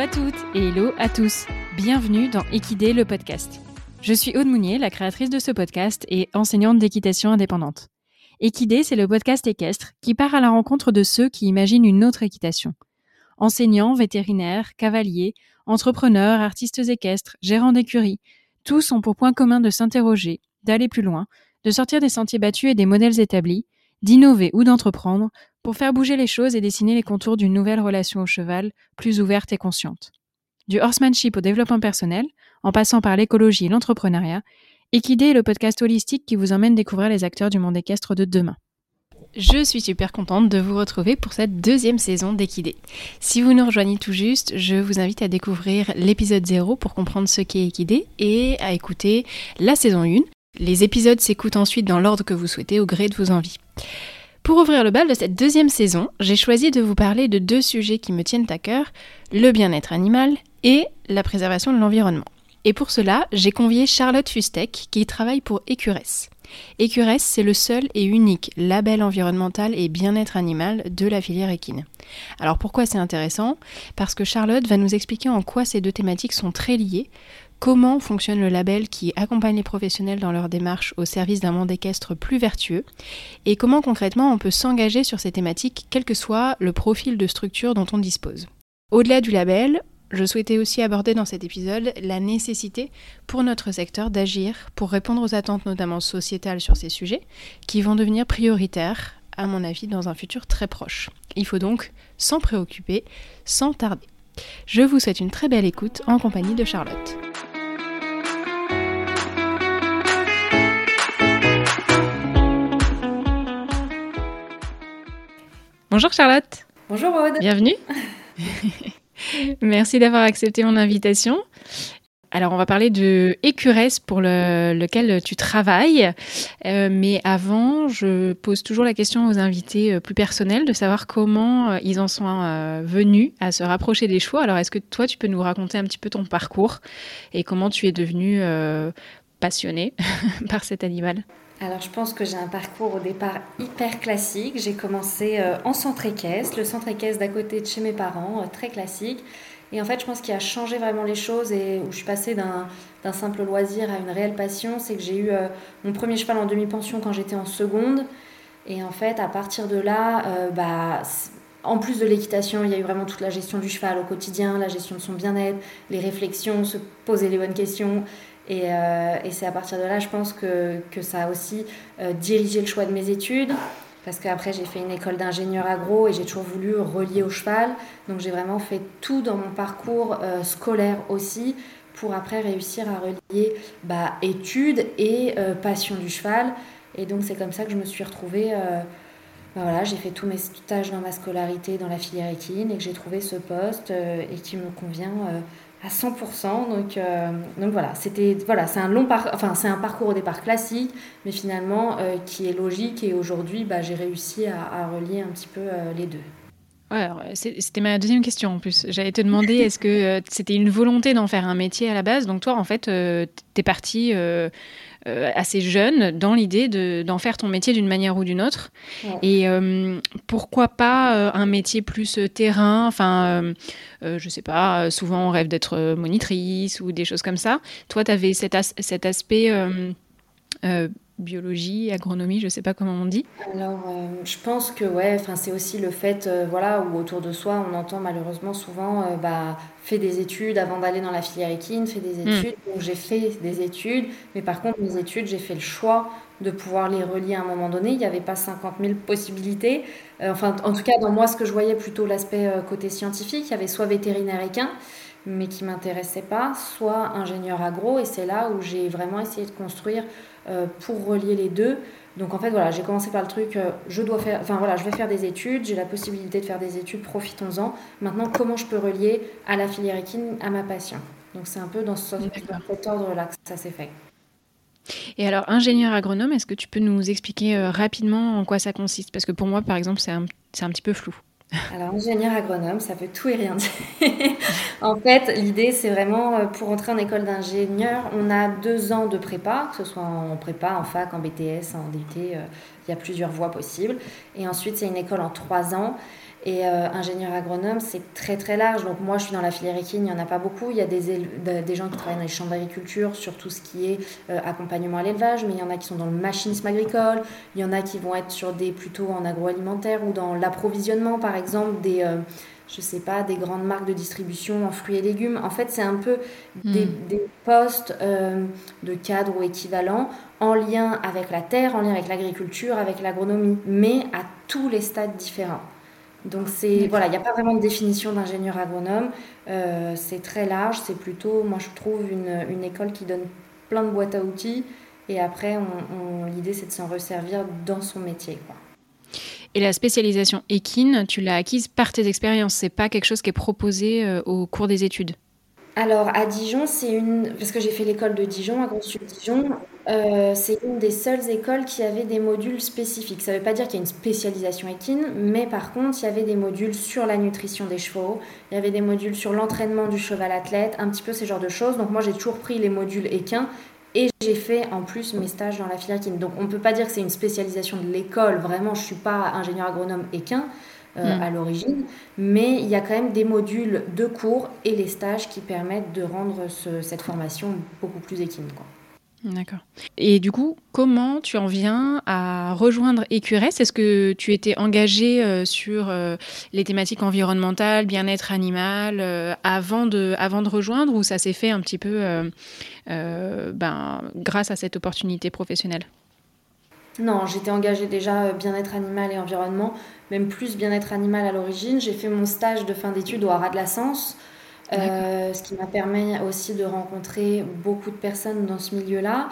à toutes et hello à tous. Bienvenue dans Equidé le podcast. Je suis Aude Mounier, la créatrice de ce podcast et enseignante d'équitation indépendante. Equidé, c'est le podcast équestre qui part à la rencontre de ceux qui imaginent une autre équitation. Enseignants, vétérinaires, cavaliers, entrepreneurs, artistes équestres, gérants d'écuries, tous ont pour point commun de s'interroger, d'aller plus loin, de sortir des sentiers battus et des modèles établis, d'innover ou d'entreprendre pour faire bouger les choses et dessiner les contours d'une nouvelle relation au cheval, plus ouverte et consciente. Du horsemanship au développement personnel, en passant par l'écologie et l'entrepreneuriat, Equidé est le podcast holistique qui vous emmène découvrir les acteurs du monde équestre de demain. Je suis super contente de vous retrouver pour cette deuxième saison d'Equidé. Si vous nous rejoignez tout juste, je vous invite à découvrir l'épisode 0 pour comprendre ce qu'est Equidé et à écouter la saison 1. Les épisodes s'écoutent ensuite dans l'ordre que vous souhaitez au gré de vos envies. Pour ouvrir le bal de cette deuxième saison, j'ai choisi de vous parler de deux sujets qui me tiennent à cœur, le bien-être animal et la préservation de l'environnement. Et pour cela, j'ai convié Charlotte Fustek qui travaille pour Écuresse. Écuresse, c'est le seul et unique label environnemental et bien-être animal de la filière équine. Alors pourquoi c'est intéressant? Parce que Charlotte va nous expliquer en quoi ces deux thématiques sont très liées, comment fonctionne le label qui accompagne les professionnels dans leur démarche au service d'un monde équestre plus vertueux, et comment concrètement on peut s'engager sur ces thématiques quel que soit le profil de structure dont on dispose. Au-delà du label, je souhaitais aussi aborder dans cet épisode la nécessité pour notre secteur d'agir pour répondre aux attentes notamment sociétales sur ces sujets qui vont devenir prioritaires à mon avis dans un futur très proche. Il faut donc s'en préoccuper sans tarder. Je vous souhaite une très belle écoute en compagnie de Charlotte. Bonjour Charlotte. Bonjour Aude. Bienvenue. Merci d'avoir accepté mon invitation. Alors, on va parler de Écuresse pour lequel tu travailles. Euh, mais avant, je pose toujours la question aux invités euh, plus personnels de savoir comment euh, ils en sont venus à se rapprocher des chevaux. Alors, est-ce que toi, tu peux nous raconter un petit peu ton parcours et comment tu es devenu passionné par cet animal? Alors je pense que j'ai un parcours au départ hyper classique. J'ai commencé euh, en centre équestre, le centre équestre d'à côté de chez mes parents, euh, très classique. Et en fait, je pense qu'il a changé vraiment les choses et où je suis passée d'un simple loisir à une réelle passion, c'est que j'ai eu euh, mon premier cheval en demi-pension quand j'étais en seconde. Et en fait, à partir de là, bah, en plus de l'équitation, il y a eu vraiment toute la gestion du cheval au quotidien, la gestion de son bien-être, les réflexions, se poser les bonnes questions. Euh, et, c'est à partir de là, je pense que, que ça a aussi euh, dirigé le choix de mes études. Parce qu'après, j'ai fait une école d'ingénieur agro et j'ai toujours voulu relier au cheval. Donc, j'ai vraiment fait tout dans mon parcours euh, scolaire aussi pour après réussir à relier bah, études et passion du cheval. Et donc, c'est comme ça que je me suis retrouvée. Bah, voilà, j'ai fait tous mes stages dans ma scolarité dans la filière équine et que j'ai trouvé ce poste et qui me convient à 100%. Donc, euh, donc voilà, c'était voilà, c'est un long enfin c'est un parcours au départ classique, mais finalement euh, qui est logique. Et aujourd'hui, bah, j'ai réussi à, relier un petit peu euh, les deux. Ouais, c'était ma deuxième question en plus. J'allais te demander, est-ce que c'était une volonté d'en faire un métier à la base? Donc toi, en fait, tu es parti euh, assez jeune dans l'idée d'en faire ton métier d'une manière ou d'une autre. Et euh, pourquoi pas euh, un métier plus terrain Enfin, je sais pas, souvent on rêve d'être monitrice ou des choses comme ça. Toi, tu avais cet, cet aspect biologie, agronomie, je ne sais pas comment on dit Alors, euh, je pense que ouais, c'est aussi le fait, euh, voilà, où autour de soi, on entend malheureusement souvent, euh, bah, fais des études avant d'aller dans la filière équine, fais des hmm. études. Donc j'ai fait des études, mais par contre, mes études, j'ai fait le choix de pouvoir les relier à un moment donné. Il n'y avait pas 50 000 possibilités. Enfin, en tout cas, dans moi, ce que je voyais plutôt l'aspect côté scientifique, il y avait soit vétérinaire équin, mais qui m'intéressait pas, soit ingénieur agro, et c'est là où j'ai vraiment essayé de construire euh, pour relier les deux. Donc en fait voilà, j'ai commencé par le truc, euh, je dois faire, enfin voilà, je vais faire des études, j'ai la possibilité de faire des études, profitons-en. Maintenant, comment je peux relier à la filière équine, à ma passion? Donc c'est un peu dans, ce, cet ordre-là que ça s'est fait. Et alors, ingénieur agronome, est-ce que tu peux nous expliquer euh, rapidement en quoi ça consiste? Parce que pour moi, par exemple, c'est un, un petit peu flou. Alors, ingénieur agronome, ça peut tout et rien dire. en fait, l'idée, c'est vraiment euh, pour entrer en école d'ingénieur, on a deux ans de prépa, que ce soit en prépa, en fac, en BTS, en DT, euh, il y a plusieurs voies possibles. Et ensuite, c'est une école en trois ans. Et euh, ingénieur agronome, c'est très très large. Donc moi, je suis dans la filière équine, il n'y en a pas beaucoup. Il y a des, des gens qui travaillent dans les champs d'agriculture sur tout ce qui est euh, accompagnement à l'élevage, mais il y en a qui sont dans le machinisme agricole. Il y en a qui vont être sur des plutôt en agroalimentaire ou dans l'approvisionnement, par exemple, des... Euh, je sais pas, des grandes marques de distribution en fruits et légumes. En fait, c'est un peu des, hmm. postes de cadre ou équivalents en lien avec la terre, en lien avec l'agriculture, avec l'agronomie, mais à tous les stades différents. Donc c'est voilà, il n'y a pas vraiment de définition d'ingénieur agronome. Euh, c'est très large. C'est plutôt, moi je trouve une, une, école qui donne plein de boîtes à outils. Et après, on, l'idée c'est de s'en resservir dans son métier. Quoi. Et la spécialisation équine, tu l'as acquise par tes expériences. C'est pas quelque chose qui est proposé euh, au cours des études? Alors à Dijon, c'est une parce que j'ai fait l'école de Dijon, à Consul Dijon, euh, c'est une des seules écoles qui avait des modules spécifiques. Ça ne veut pas dire qu'il y a une spécialisation équine, mais par contre, il y avait des modules sur la nutrition des chevaux, il y avait des modules sur l'entraînement du cheval athlète, un petit peu ces genres de choses. Donc moi, j'ai toujours pris les modules équins et j'ai fait en plus mes stages dans la filière équine. Donc on ne peut pas dire que c'est une spécialisation de l'école. Vraiment, je ne suis pas ingénieur agronome équin. Euh, hmm. à l'origine, mais il y a quand même des modules de cours et les stages qui permettent de rendre cette formation beaucoup plus équine. Quoi. D'accord. Et du coup, comment tu en viens à rejoindre Écuresse Est-ce que tu étais engagée euh, sur euh, les thématiques environnementales, bien-être animal, avant, de, avant de rejoindre ou ça s'est fait un petit peu ben, grâce à cette opportunité professionnelle? Non, j'étais engagée déjà bien-être animal et environnement, même plus bien-être animal à l'origine. J'ai fait mon stage de fin d'études au Haras de la Sens, euh, ce qui m'a permis aussi de rencontrer beaucoup de personnes dans ce milieu-là.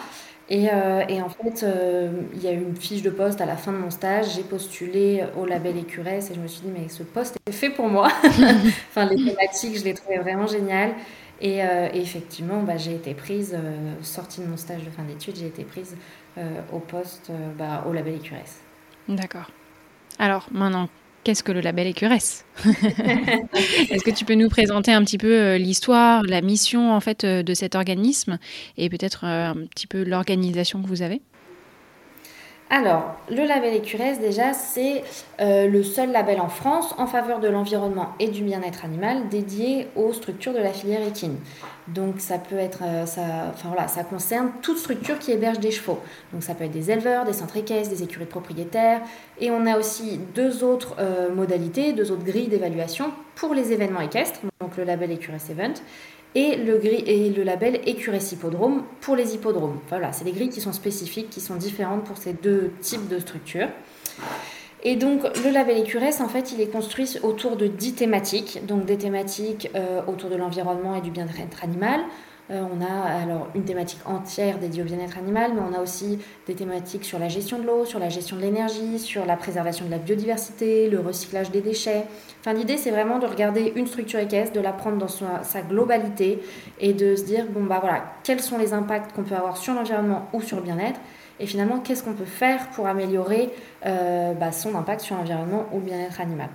Et, euh, en fait, euh, il y a eu une fiche de poste à la fin de mon stage. J'ai postulé au label Écuresse et je me suis dit, mais ce poste est fait pour moi. enfin, les thématiques, je les trouvais vraiment géniales. Et, effectivement, bah, j'ai été prise, sortie de mon stage de fin d'études, j'ai été prise au poste bah, au label Écuresse. D'accord. Alors maintenant, qu'est-ce que le label Écuresse Est-ce que tu peux nous présenter un petit peu euh, l'histoire, la mission en fait euh, de cet organisme et peut-être euh, un petit peu l'organisation que vous avez? Alors, le label Écuresse, déjà, c'est le seul label en France en faveur de l'environnement et du bien-être animal dédié aux structures de la filière équine. Donc ça peut être, euh, ça, enfin voilà, ça concerne toute structure qui héberge des chevaux. Donc ça peut être des éleveurs, des centres équestres, des écuries de propriétaires. Et on a aussi deux autres euh, modalités, deux autres grilles d'évaluation pour les événements équestres, donc le label Écuresse Event, et le, grille, et le label Écuresse Hippodrome pour les hippodromes. Voilà, c'est des grilles qui sont spécifiques, qui sont différentes pour ces deux types de structures. Et donc, le label Écuresse, en fait, il est construit autour de dix thématiques. Donc, des thématiques euh, autour de l'environnement et du bien-être animal. Euh, on a alors une thématique entière dédiée au bien-être animal, mais on a aussi des thématiques sur la gestion de l'eau, sur la gestion de l'énergie, sur la préservation de la biodiversité, le recyclage des déchets. Enfin, l'idée, c'est vraiment de regarder une structure équestre, de la prendre dans sa, globalité et de se dire, bon, bah voilà, quels sont les impacts qu'on peut avoir sur l'environnement ou sur le bien-être et finalement, qu'est-ce qu'on peut faire pour améliorer euh, bah, son impact sur l'environnement ou le bien-être animal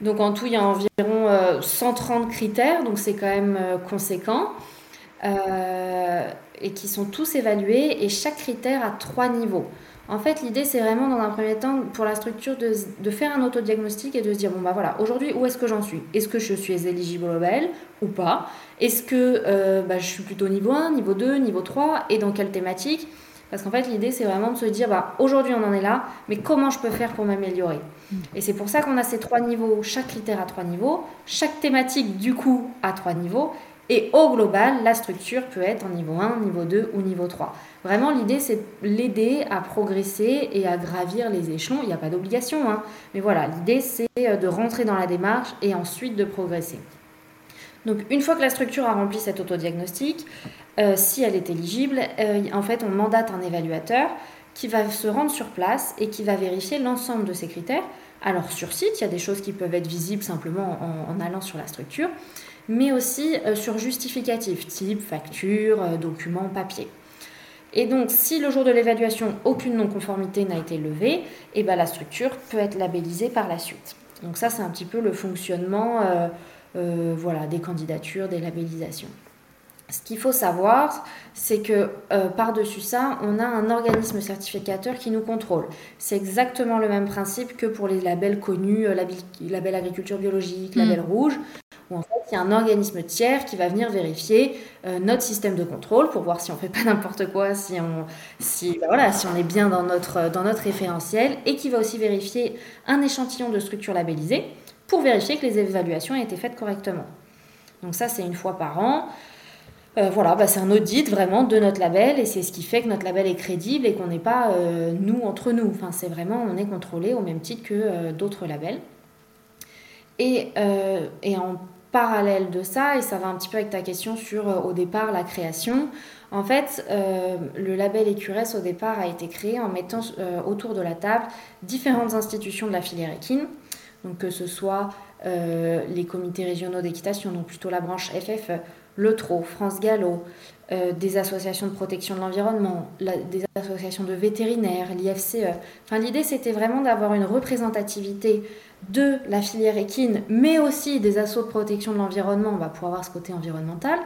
Donc en tout, il y a environ 130 euh, critères, donc c'est quand même euh, et qui sont tous évalués, et chaque critère a trois niveaux. En fait, l'idée, c'est vraiment, dans un premier temps, pour la structure, de, faire un autodiagnostic et de se dire, bon, bah voilà, aujourd'hui, où est-ce que j'en suis? Est-ce que je suis éligible au label ou pas? Est-ce que bah, je suis plutôt niveau 1, niveau 2, niveau 3 Et dans quelle thématique? Parce qu'en fait, l'idée, c'est vraiment de se dire, bah, aujourd'hui, on en est là, mais comment je peux faire pour m'améliorer? Et c'est pour ça qu'on a ces trois niveaux, chaque critère à trois niveaux, chaque thématique, du coup, à trois niveaux. Et au global, la structure peut être en niveau 1, niveau 2 ou niveau 3. Vraiment, l'idée, c'est l'aider à progresser et à gravir les échelons. Il n'y a pas d'obligation, hein. mais voilà, l'idée, c'est euh, de rentrer dans la démarche et ensuite de progresser. Donc, une fois que la structure a rempli cet autodiagnostic, euh, si elle est éligible, euh, en fait, on mandate un évaluateur qui va se rendre sur place et qui va vérifier l'ensemble de ces critères. Alors sur site, il y a des choses qui peuvent être visibles simplement en, allant sur la structure, mais aussi euh, sur justificatif, type facture, document, papier. Et donc, si le jour de l'évaluation, aucune non-conformité n'a été levée, et eh ben, la structure peut être labellisée par la suite. Donc ça, c'est un petit peu le fonctionnement voilà, des candidatures, des labellisations. ce qu'il faut savoir, c'est que euh, par-dessus ça, on a un organisme certificateur qui nous contrôle. C'est exactement le même principe que pour les labels connus, euh, label, agriculture biologique, label mm. rouge, où en fait il y a un organisme tiers qui va venir vérifier euh, notre système de contrôle pour voir si on fait pas n'importe quoi, si on, si, ben voilà, si on est bien dans notre, dans notre référentiel, et qui va aussi vérifier un échantillon de structure labellisée pour vérifier que les évaluations aient été faites correctement. Donc ça, c'est une fois par an. Euh, voilà, bah, c'est un audit vraiment de notre label et c'est ce qui fait que notre label est crédible et qu'on n'est pas euh, nous entre nous. Enfin, c'est vraiment, on est contrôlé au même titre que euh, d'autres labels. Et, et, en parallèle de ça, et ça va un petit peu avec ta question sur au départ la création, en fait, le label EQRS au départ a été créé en mettant autour de la table différentes institutions de la filière équine, que ce soit les comités régionaux d'équitation, donc plutôt la branche FFE le TRO, France Gallo, euh, des associations de protection de l'environnement, des associations de vétérinaires, l'IFCE. Enfin, l'idée, c'était vraiment d'avoir une représentativité de la filière équine, mais aussi des assauts de protection de l'environnement, on va pouvoir avoir ce côté environnemental,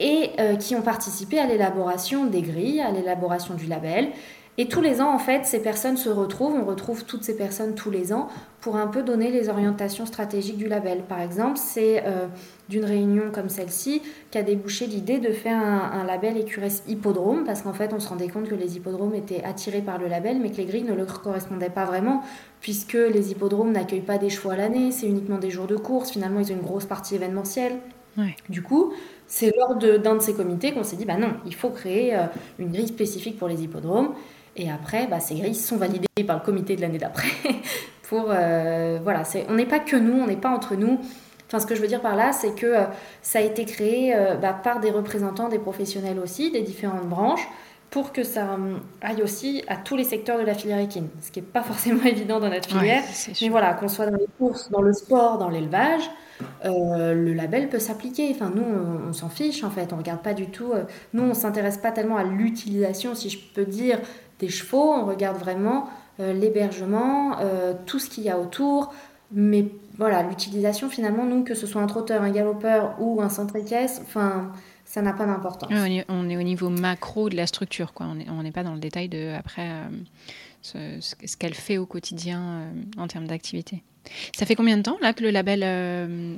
et euh, qui ont participé à l'élaboration des grilles, à l'élaboration du label, et tous les ans, en fait, ces personnes se retrouvent, on retrouve toutes ces personnes tous les ans pour un peu donner les orientations stratégiques du label. Par exemple, c'est euh, d'une réunion comme celle-ci qu'a débouché l'idée de faire un, label écuresse hippodrome, parce qu'en fait, on se rendait compte que les hippodromes étaient attirés par le label, mais que les grilles ne leur correspondaient pas vraiment, puisque les hippodromes n'accueillent pas des chevaux à l'année, c'est uniquement des jours de course, finalement, ils ont une grosse partie événementielle. Du coup, c'est lors d'un de, ces comités qu'on s'est dit, bah non, il faut créer euh, une grille spécifique pour les hippodromes. Et après, bah, ces grilles sont validées par le comité de l'année d'après. pour euh, voilà, on n'est pas que nous, on n'est pas entre nous. Enfin, ce que je veux dire par là, c'est que euh, ça a été créé euh, bah, par des représentants, des professionnels aussi, des différentes branches, pour que ça aille aussi à tous les secteurs de la filière équine, ce qui n'est pas forcément évident dans notre filière. mais voilà, qu'on soit dans les courses, dans le sport, dans l'élevage, le label peut s'appliquer. Enfin, nous, on, on s'en fiche en fait. On regarde pas du tout. nous, on s'intéresse pas tellement à l'utilisation, si je peux dire, des chevaux, on regarde vraiment euh, l'hébergement, euh, tout ce qu'il y a autour. Mais voilà, l'utilisation finalement, nous, que ce soit un trotteur, un galopeur ou un centre équestre, enfin, ça n'a pas d'importance. on, est, au niveau macro de la structure, quoi. On n'est pas dans le détail de après euh, ce, qu'elle fait au quotidien en termes d'activité. Ça fait combien de temps là que le label,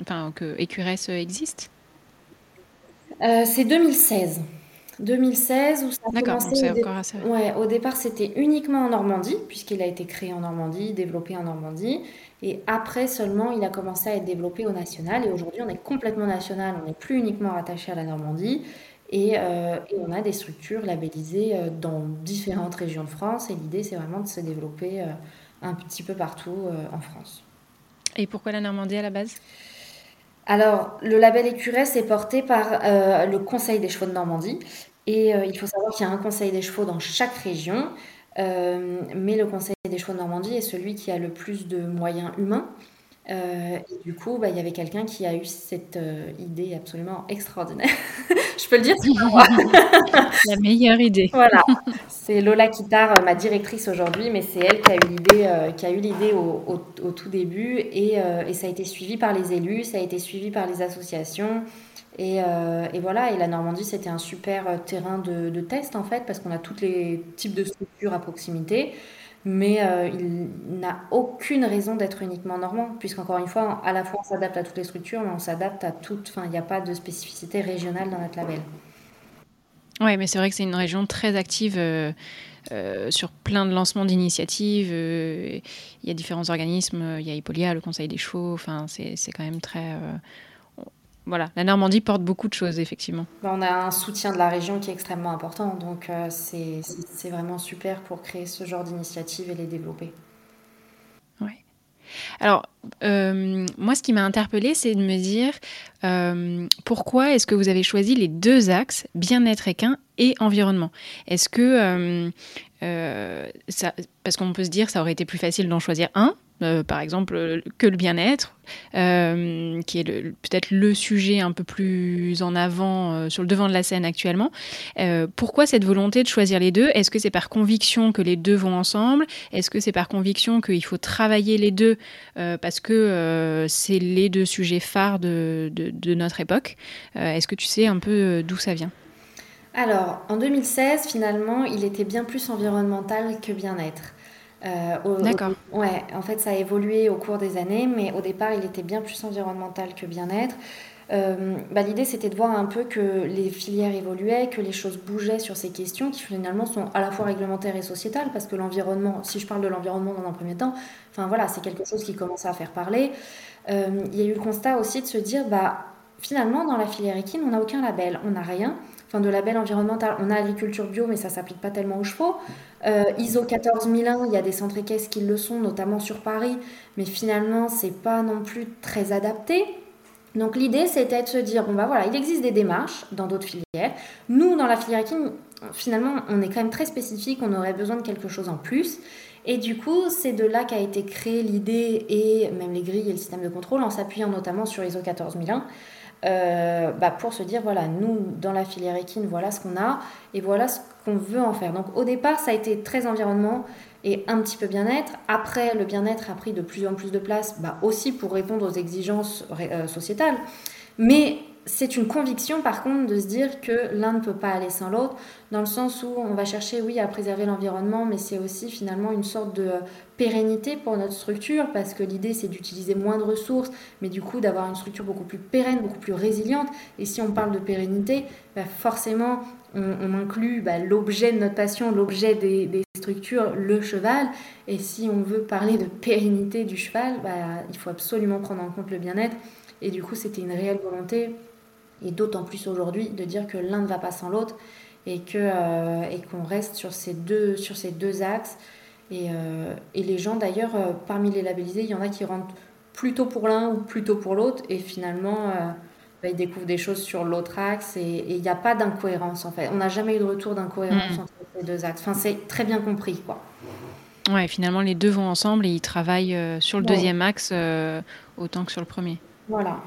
enfin que EQRS existe? C'est 2016. 2016 où ça a commencé. encore assez... ouais, au départ, c'était uniquement en Normandie, puisqu'il a été créé en Normandie, développé en Normandie. Et après seulement, il a commencé à être développé au national. Et aujourd'hui, on est complètement national, on n'est plus uniquement rattaché à la Normandie. Et, euh, on a des structures labellisées euh, dans différentes régions de France. Et l'idée, c'est vraiment de se développer euh, un petit peu partout en France. Et pourquoi la Normandie à la base? Alors, le label Écuresse est porté par euh, le Conseil des chevaux de Normandie. Et euh, il faut savoir qu'il y a un Conseil des chevaux dans chaque région. Euh, mais le Conseil des chevaux de Normandie est celui qui a le plus de moyens humains. Et du coup, bah, il y avait quelqu'un qui a eu cette idée absolument extraordinaire. Je peux le dire, c'est moi. La meilleure idée. voilà. C'est Lola Kitar, ma directrice aujourd'hui, mais c'est elle qui a eu l'idée, qui a eu l'idée au, tout début, et, et, ça a été suivi par les élus, ça a été suivi par les associations, et, et voilà. Et la Normandie, c'était un super terrain de, de, test en fait, parce qu'on a tous les types de structures à proximité mais il n'a aucune raison d'être uniquement normand, puisqu'encore une fois, à la fois on s'adapte à toutes les structures, mais on s'adapte à toutes, enfin il n'y a pas de spécificité régionale dans notre label. Oui, mais c'est vrai que c'est une région très active euh, euh, sur plein de lancements d'initiatives. Euh, il y a différents organismes, il y a Hippolia, le Conseil des chevaux, enfin c'est quand même très voilà, la Normandie porte beaucoup de choses, effectivement. Bah, on a un soutien de la région qui est extrêmement important, donc euh, c'est vraiment super pour créer ce genre d'initiative et les développer. Oui. Alors, euh, moi, ce qui m'a interpellée, c'est de me dire euh, pourquoi est-ce que vous avez choisi les deux axes, bien-être équin et environnement? Est-ce que, ça, parce qu'on peut se dire, ça aurait été plus facile d'en choisir un, euh, par exemple, que le bien-être, euh, qui est peut-être le sujet un peu plus en avant euh, sur le devant de la scène actuellement. pourquoi cette volonté de choisir les deux? Est-ce que c'est par conviction que les deux vont ensemble? Est-ce que c'est par conviction qu'il faut travailler les deux parce que c'est les deux sujets phares de notre époque? Est-ce que tu sais un peu d'où ça vient? Alors, en 2016, finalement, il était bien plus environnemental que bien-être. Euh, D'accord. Ouais, en fait, ça a évolué au cours des années, mais au départ, il était bien plus environnemental que bien-être. Euh, bah, L'idée, c'était de voir un peu que les filières évoluaient, que les choses bougeaient sur ces questions qui finalement sont à la fois réglementaires et sociétales, parce que l'environnement, si je parle de l'environnement dans un premier temps, enfin voilà, c'est quelque chose qui commence à faire parler. Euh, il y a eu le constat aussi de se dire, bah, finalement, dans la filière équine, on n'a aucun label, on n'a rien enfin de label environnemental. On a agriculture bio, mais ça s'applique pas tellement aux chevaux. Euh, ISO 14001, il y a des centres équestres qui le sont, notamment sur Paris, mais finalement, c'est pas non plus très adapté. Donc l'idée, c'était de se dire, bon bah voilà, il existe des démarches dans d'autres filières. Nous, dans la filière équine, finalement, on est quand même très spécifique, on aurait besoin de quelque chose en plus. Et du coup, c'est de là qu'a été créée l'idée et même les grilles et le système de contrôle en s'appuyant notamment sur ISO 14001 euh, bah, pour se dire, voilà, nous, dans la filière équine, voilà ce qu'on a et voilà ce qu'on veut en faire. Donc au départ, ça a été très environnement et un petit peu bien-être. Après, le bien-être a pris de plus en plus de place, bah, aussi pour répondre aux exigences euh, sociétales. Mais c'est une conviction par contre de se dire que l'un ne peut pas aller sans l'autre, dans le sens où on va chercher, oui, à préserver l'environnement, mais c'est aussi finalement une sorte de pérennité pour notre structure, parce que l'idée c'est d'utiliser moins de ressources, mais du coup d'avoir une structure beaucoup plus pérenne, beaucoup plus résiliente. Et si on parle de pérennité, bah, forcément on, inclut bah, l'objet de notre passion, l'objet des, structures, le cheval. Et si on veut parler de pérennité du cheval, bah, il faut absolument prendre en compte le bien-être. Et du coup, c'était une réelle volonté et d'autant plus aujourd'hui de dire que l'un ne va pas sans l'autre et que euh, et qu'on reste sur ces deux sur ces deux axes. Et, euh, et les gens d'ailleurs euh, parmi les labellisés il y en a qui rentrent plutôt pour l'un ou plutôt pour l'autre. Et finalement bah, ils découvrent des choses sur l'autre axe et il n'y a pas d'incohérence en fait. On n'a jamais eu de retour d'incohérence mm. entre ces deux axes. Enfin c'est très bien compris quoi. Ouais finalement les deux vont ensemble et ils travaillent sur le deuxième axe autant que sur le premier. Voilà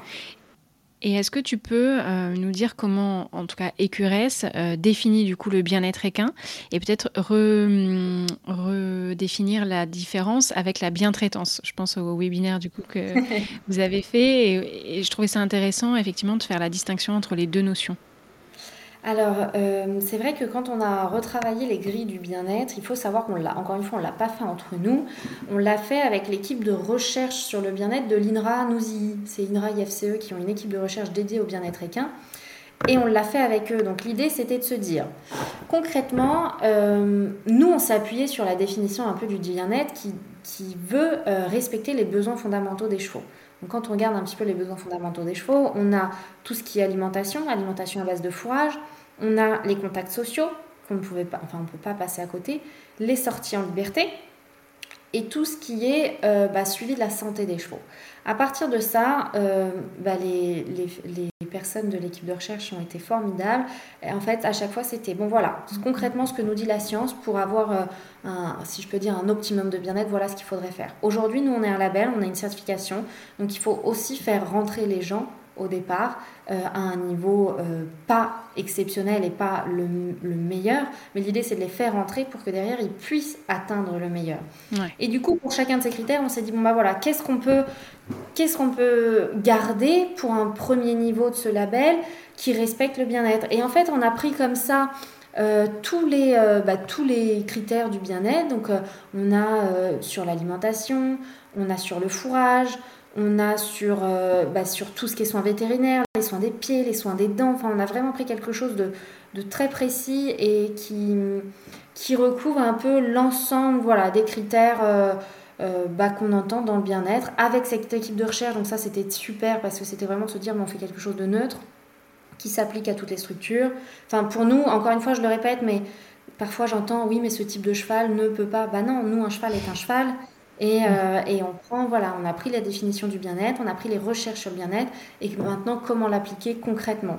et est-ce que tu peux euh, nous dire comment, en tout cas, Écuresse euh, définit du coup le bien-être équin et peut-être redéfinir la différence avec la bientraitance? Je pense au webinaire du coup que vous avez fait et, et je trouvais ça intéressant effectivement de faire la distinction entre les deux notions. Alors, euh, c'est vrai que quand on a retravaillé les grilles du bien-être, il faut savoir qu'on l'a, encore une fois, on ne l'a pas fait entre nous. On l'a fait avec l'équipe de recherche sur le bien-être de l'INRA Nouzi. C'est INRA IFCE qui ont une équipe de recherche dédiée au bien-être équin. Et on l'a fait avec eux. Donc l'idée, c'était de se dire, concrètement, euh, nous, on appuyé sur la définition un peu du bien-être qui, qui veut euh, respecter les besoins fondamentaux des chevaux. Quand on regarde un petit peu les besoins fondamentaux des chevaux, on a tout ce qui est alimentation, alimentation à base de fourrage, on a les contacts sociaux qu'on ne pouvait pas, enfin on peut pas passer à côté, les sorties en liberté et tout ce qui est euh, bah, suivi de la santé des chevaux. À partir de ça, euh, bah, les, les, personnes de l'équipe de recherche ont été formidables. Et en fait, à chaque fois, c'était bon, voilà, concrètement ce que nous dit la science pour avoir, euh, un, si je peux dire, un optimum de bien-être, voilà ce qu'il faudrait faire. Aujourd'hui, nous, on est un label, on a une certification, donc il faut aussi faire rentrer les gens au départ euh, à un niveau euh, pas exceptionnel et pas le, meilleur, mais l'idée c'est de les faire rentrer pour que derrière ils puissent atteindre le meilleur. Et du coup, pour chacun de ces critères, on s'est dit bon bah voilà, qu'est-ce qu'on peut, qu'est-ce qu'on peut garder pour un premier niveau de ce label qui respecte le bien-être? Et en fait, on a pris comme ça. Euh, tous, les, bah, tous les critères du bien-être. Donc, on a sur l'alimentation, on a sur le fourrage, on a sur, euh, bah, sur tout ce qui est soins vétérinaires, les soins des pieds, les soins des dents. Enfin, on a vraiment pris quelque chose de, très précis et qui, qui recouvre un peu l'ensemble voilà, des critères euh, euh, bah, qu'on entend dans le bien-être avec cette équipe de recherche. Donc ça, c'était super parce que c'était vraiment de se dire, mais on fait quelque chose de neutre qui s'applique à toutes les structures. Enfin, pour nous, encore une fois, je le répète, mais parfois j'entends, oui, mais ce type de cheval ne peut pas. Bah non, nous, un cheval est un cheval. Euh, et, on prend, voilà, on a pris la définition du bien-être, on a pris les recherches sur le bien-être et maintenant comment l'appliquer concrètement.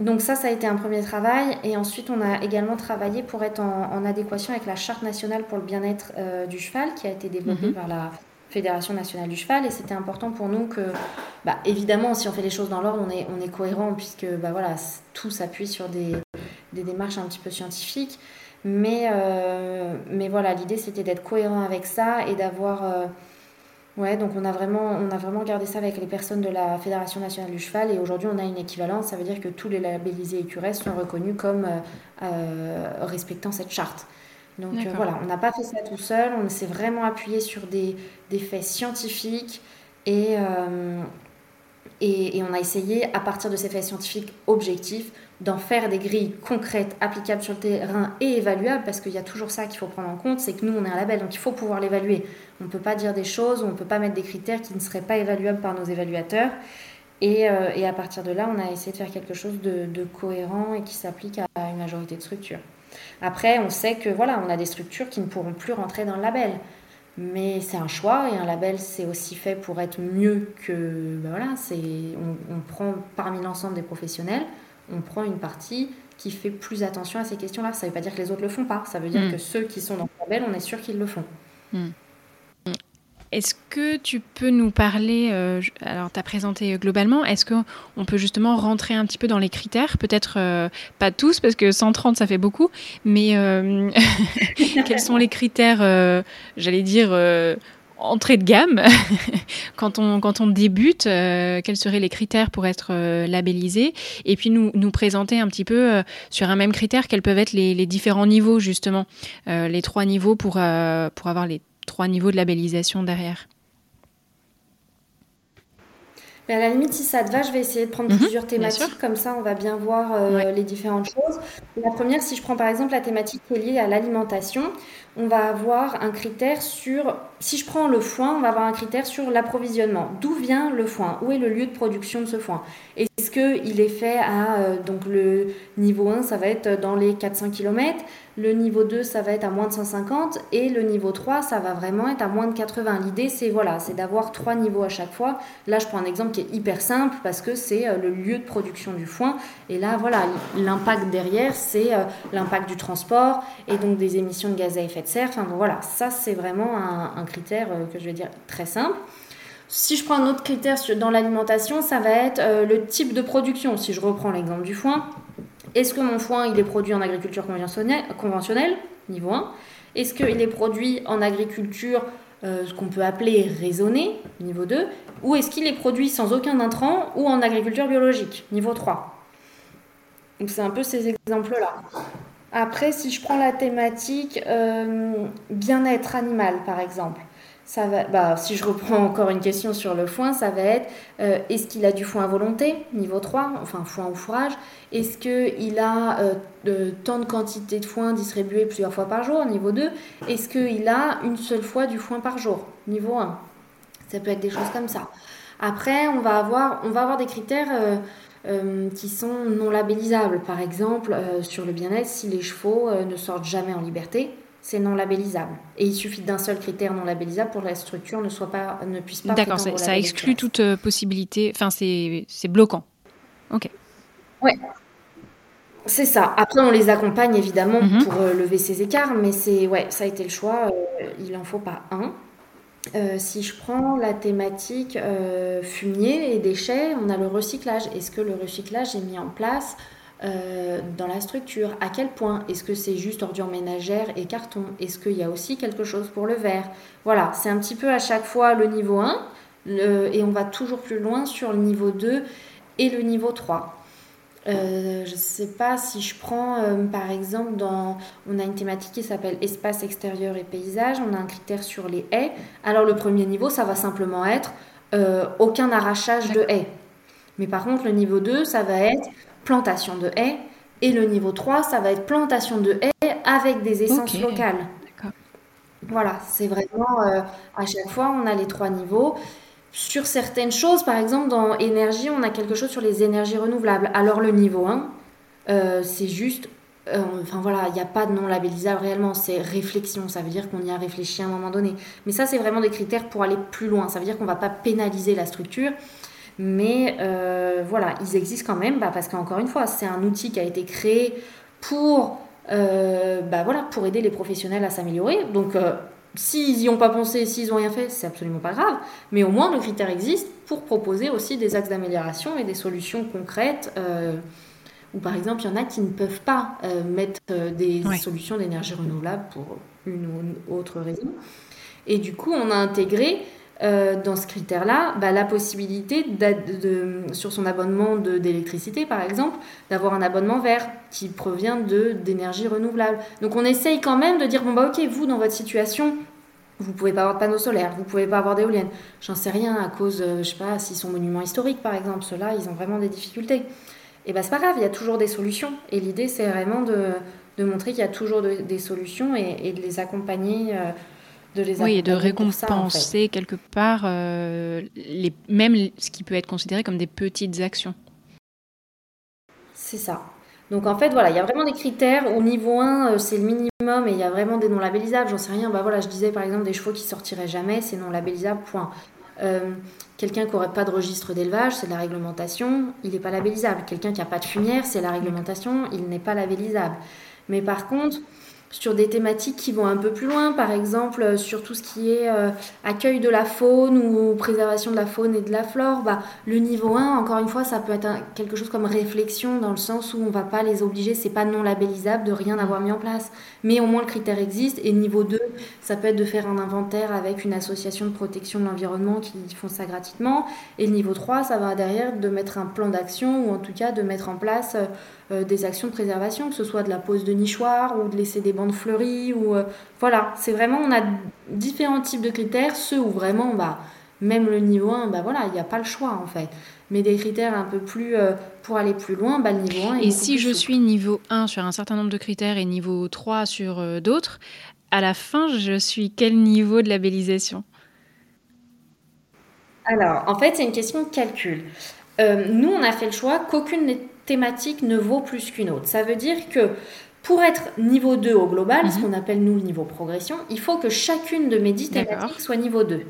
Donc ça, ça a été un premier travail. Et ensuite, on a également travaillé pour être en, adéquation avec la charte nationale pour le bien-être euh, du cheval qui a été développée mhm. par la Fédération nationale du cheval et c'était important pour nous que, bah, évidemment, si on fait les choses dans l'ordre, on est, on est cohérent puisque bah, voilà, tout s'appuie sur des, des, démarches un petit peu scientifiques. Mais, euh, mais voilà, l'idée c'était d'être cohérent avec ça et d'avoir. Euh, ouais, donc on a, vraiment, on a vraiment gardé ça avec les personnes de la Fédération nationale du cheval et aujourd'hui on a une équivalence, ça veut dire que tous les labellisés écuresses sont reconnus comme euh, respectant cette charte. Donc euh, voilà, on n'a pas fait ça tout seul, on s'est vraiment appuyé sur des, des faits scientifiques et, euh, et, et, on a essayé, à partir de ces faits scientifiques objectifs, d'en faire des grilles concrètes, applicables sur le terrain et évaluables, parce qu'il y a toujours ça qu'il faut prendre en compte, c'est que nous, on est un label, donc il faut pouvoir l'évaluer. On ne peut pas dire des choses, on ne peut pas mettre des critères qui ne seraient pas évaluables par nos évaluateurs. Et, euh, et à partir de là, on a essayé de faire quelque chose de, cohérent et qui s'applique à une majorité de structures. Après, on sait que voilà, on a des structures qui ne pourront plus rentrer dans le label. Mais c'est un choix et un label, c'est aussi fait pour être mieux que. Ben voilà, on, prend parmi l'ensemble des professionnels, on prend une partie qui fait plus attention à ces questions-là. Ça ne veut pas dire que les autres le font pas. Ça veut dire mm. que ceux qui sont dans le label, on est sûr qu'ils le font. Mm. Est-ce que tu peux nous parler, euh, alors tu as présenté globalement, est-ce qu'on peut justement rentrer un petit peu dans les critères? Peut-être euh, pas tous, parce que 130 ça fait beaucoup, mais euh, quels sont les critères, j'allais dire, entrée de gamme quand, on, quand on débute Quels seraient les critères pour être labellisé? Et puis nous, nous présenter un petit peu sur un même critère quels peuvent être les, les différents niveaux justement, les trois niveaux pour, pour avoir les trois niveaux de labellisation derrière. Mais à la limite, si ça te va, je vais essayer de prendre mhm, plusieurs thématiques, comme ça on va bien voir euh, les différentes choses. La première, si je prends par exemple la thématique qui est liée à l'alimentation, on va avoir un critère sur, si je prends le foin, on va avoir un critère sur l'approvisionnement. D'où vient le foin? Où est le lieu de production de ce foin? Est-ce qu'il est fait à, euh, donc le niveau 1, ça va être dans les 400 km le niveau 2, ça va être à moins de 150 et le niveau 3, ça va vraiment être à moins de 80. L'idée, c'est voilà, c'est d'avoir trois niveaux à chaque fois. Là, je prends un exemple qui est hyper simple parce que c'est euh, le lieu de production du foin. Et là, voilà, l'impact derrière, c'est euh, l'impact du transport et donc des émissions de gaz à effet de serre. Voilà, ça, c'est vraiment un, critère euh, que je vais dire très simple. Si je prends un autre critère dans l'alimentation, ça va être le type de production. Si je reprends l'exemple du foin, est-ce que mon foin, il est produit en agriculture conventionnelle, niveau 1 Est-ce qu'il est produit en agriculture, euh, ce qu'on peut appeler raisonnée, niveau 2 Ou est-ce qu'il est produit sans aucun intrant ou en agriculture biologique, niveau 3 Donc c'est un peu ces exemples-là. Après, si je prends la thématique euh, bien-être animal, par exemple, ça va, bah, si je reprends encore une question sur le foin, ça va être euh, est-ce qu'il a du foin à volonté, niveau 3, enfin foin ou fourrage? Est-ce qu'il a euh, tant de quantité de foin distribué plusieurs fois par jour, niveau 2 Est-ce qu'il a une seule fois du foin par jour, niveau 1 Ça peut être des choses comme ça. Après, on va avoir, on va avoir des critères euh, qui sont non labellisables. Par exemple, sur le bien-être, si les chevaux ne sortent jamais en liberté, c'est non labellisable. Et il suffit d'un seul critère non labellisable pour que la structure ne, soit pas, ne puisse pas. D'accord, ça, exclut toute euh, possibilité. Enfin, c'est bloquant. Ok. Ouais. C'est ça. Après, on les accompagne évidemment mhm. pour euh, lever ces écarts, mais c'est ouais, ça a été le choix. Euh, il en faut pas un. Si je prends la thématique fumier et déchets, on a le recyclage. Est-ce que le recyclage est mis en place euh, dans la structure? À quel point? Est-ce que c'est juste ordures ménagères et carton Est-ce qu'il y a aussi quelque chose pour le verre? Voilà, c'est un petit peu à chaque fois le niveau 1 et on va toujours plus loin sur le niveau 2 et le niveau 3. Euh, je ne sais pas si je prends euh, par exemple dans on a une thématique qui s'appelle espace extérieur et paysage, on a un critère sur les haies. Alors le premier niveau, ça va simplement être aucun arrachage de haies. Mais par contre, le niveau 2, ça va être plantation de haies. Et le niveau 3, ça va être plantation de haies avec des essences locales. Voilà, c'est vraiment euh, à chaque fois, on a les trois niveaux. Sur certaines choses, par exemple, dans énergie, on a quelque chose sur les énergies renouvelables. Alors, le niveau 1, euh, c'est juste. Euh, enfin voilà, il n'y a pas de non labellisable réellement, c'est réflexion, ça veut dire qu'on y a réfléchi à un moment donné. Mais ça, c'est vraiment des critères pour aller plus loin, ça veut dire qu'on ne va pas pénaliser la structure, mais euh, voilà, ils existent quand même bah, parce qu'encore une fois, c'est un outil qui a été créé pour, bah, aider les professionnels à s'améliorer. Donc, S'ils n'y ont pas pensé, s'ils n'ont rien fait, c'est absolument pas grave. Mais au moins, le critère existe pour proposer aussi des axes d'amélioration et des solutions concrètes. Euh, ou par exemple, il y en a qui ne peuvent pas euh, mettre euh, des solutions d'énergie renouvelable pour une ou autre raison. Et du coup, on a intégré euh, dans ce critère-là bah, la possibilité, sur son abonnement d'électricité par exemple, d'avoir un abonnement vert qui provient d'énergie renouvelable. Donc on essaye quand même de dire, bon bah ok, vous dans votre situation, vous pouvez pas avoir de panneaux solaires, vous pouvez pas avoir d'éoliennes. J'en sais rien à cause, je sais pas, s'ils sont monuments historiques par exemple, ceux-là, ils ont vraiment des difficultés et ben c'est pas grave, il y a toujours des solutions. Et l'idée, c'est vraiment de, montrer qu'il y a toujours des solutions et, et, de les accompagner. Euh, de les oui, et de récompenser quelque part euh, les, même ce qui peut être considéré comme des petites actions. C'est ça. Donc en fait, voilà, il y a vraiment des critères. Au niveau 1, euh, c'est le minimum et il y a vraiment des non labellisables. J'en sais rien. Bah voilà, je disais par exemple des chevaux qui sortiraient jamais, c'est non labellisable, point. Euh, quelqu'un qui n'aurait pas de registre d'élevage, c'est de la réglementation, il n'est pas labellisable. Quelqu'un qui n'a pas de fumière, c'est la réglementation, il n'est pas labellisable. Mais par contre, sur des thématiques qui vont un peu plus loin, par exemple euh, sur tout ce qui est euh, accueil de la faune ou préservation de la faune et de la flore, bah, le niveau 1, encore une fois, ça peut être quelque chose comme réflexion dans le sens où on ne va pas les obliger, c'est pas non labellisable de rien avoir mis en place. Mais au moins le critère existe. Et niveau 2, ça peut être de faire un inventaire avec une association de protection de l'environnement qui font ça gratuitement. Et le niveau 3, ça va derrière de mettre un plan d'action ou en tout cas de mettre en place euh, des actions de préservation, que ce soit de la pose de nichoirs ou de laisser des bandes fleuries. Ou, euh, voilà, c'est vraiment, on a différents types de critères, ceux où vraiment, bah, même le niveau 1, bah voilà, il n'y a pas le choix en fait. Mais des critères un peu plus, euh, pour aller plus loin, bah, le niveau 1 est Et si je suis niveau 1 sur un certain nombre de critères et niveau 3 sur d'autres, à la fin, je suis quel niveau de labellisation? Alors, en fait, c'est une question de calcul. nous, on a fait le choix qu'aucune thématique ne vaut plus qu'une autre. Ça veut dire que pour être niveau 2 au global, ce mhm. qu'on appelle nous le niveau progression, il faut que chacune de mes 10 thématiques soit niveau 2.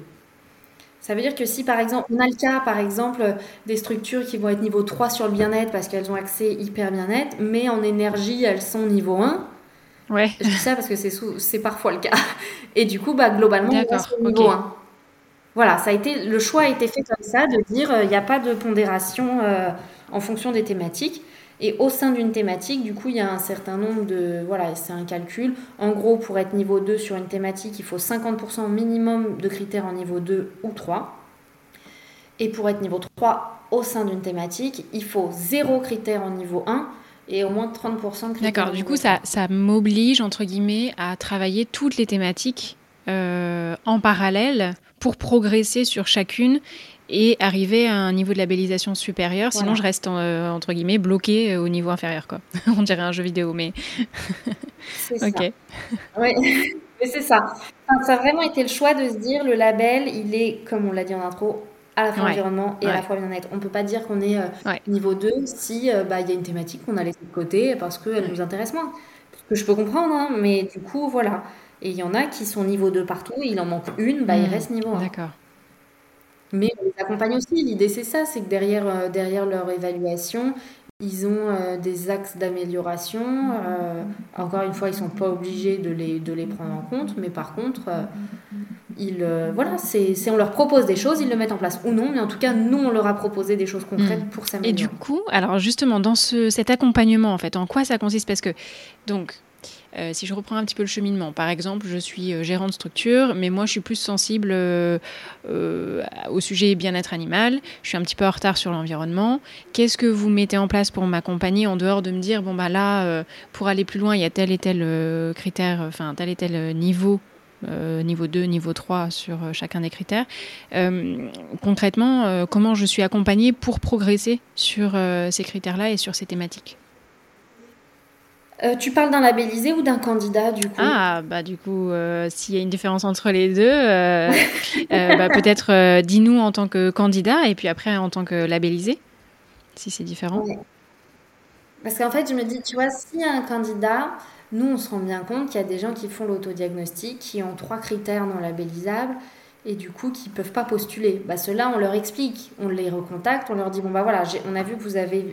Ça veut dire que si par exemple, on a le cas par exemple des structures qui vont être niveau 3 sur le bien-être parce qu'elles ont accès hyper bien-être, mais en énergie elles sont niveau 1. Ouais. Je dis ça parce que c'est parfois le cas. Et du coup, bah, globalement, on est niveau 1. Voilà, ça a été, le choix a été fait comme ça, de dire euh, il n'y a pas de pondération. Euh, en fonction des thématiques. Et au sein d'une thématique, du coup, il y a un certain nombre de... Voilà, c'est un calcul. En gros, pour être niveau 2 sur une thématique, il faut 50% minimum de critères en niveau 2 ou 3. Et pour être niveau 3 au sein d'une thématique, il faut 0 critères en niveau 1 et au moins 30% de critères. D'accord, du coup, ça, ça m'oblige, entre guillemets, à travailler toutes les thématiques euh, en parallèle pour progresser sur chacune et arriver à un niveau de labellisation supérieur. Sinon, je reste euh, entre guillemets bloqué euh, au niveau inférieur. Quoi. On dirait un jeu vidéo, mais. c'est ça. Oui, mais c'est ça. ça a vraiment été le choix de se dire le label, il est, comme on l'a dit en intro, à la fois environnement et à la fois bien-être. On ne peut pas dire qu'on est euh, niveau 2 si bah, il y a une thématique qu'on a laissée de côté parce qu'elle nous intéresse moins. Ce que je peux comprendre, hein, mais du coup, voilà. Et il y en a qui sont niveau 2 partout, il en manque une, bah, il hmm. reste niveau 1. D'accord. Mais on les accompagne aussi. L'idée, c'est ça, c'est que derrière, euh, derrière leur évaluation, ils ont euh, des axes d'amélioration. Euh, encore une fois, ils ne sont pas obligés de les, de les prendre en compte, mais par contre, ils, voilà, c'est, on leur propose des choses, ils le mettent en place ou non, mais en tout cas, nous, on leur a proposé des choses concrètes mm. pour s'améliorer. Et du coup, alors justement, dans ce, cet accompagnement, en fait, en quoi ça consiste? Parce que, donc, euh, si je reprends un petit peu le cheminement, par exemple, je suis euh, gérant de structure, mais moi je suis plus sensible euh, au sujet bien-être animal, je suis un petit peu en retard sur l'environnement. Qu'est-ce que vous mettez en place pour m'accompagner en dehors de me dire, bon bah là, pour aller plus loin, il y a tel et tel critère, enfin tel et tel niveau niveau 2, niveau 3 sur chacun des critères. concrètement, comment je suis accompagnée pour progresser sur ces critères-là et sur ces thématiques? Euh, tu parles d'un labellisé ou d'un candidat du coup? Ah bah du coup euh, s'il y a une différence entre les deux, euh, bah, peut-être dis-nous en tant que candidat et puis après en tant que labellisé si c'est différent. Parce qu'en fait je me dis tu vois s'il y a un candidat, nous on se rend bien compte qu'il y a des gens qui font l'autodiagnostic qui ont trois critères non labellisables et du coup qui peuvent pas postuler. Bah ceux-là on leur explique, on les recontacte, on leur dit bon bah voilà on a vu que vous avez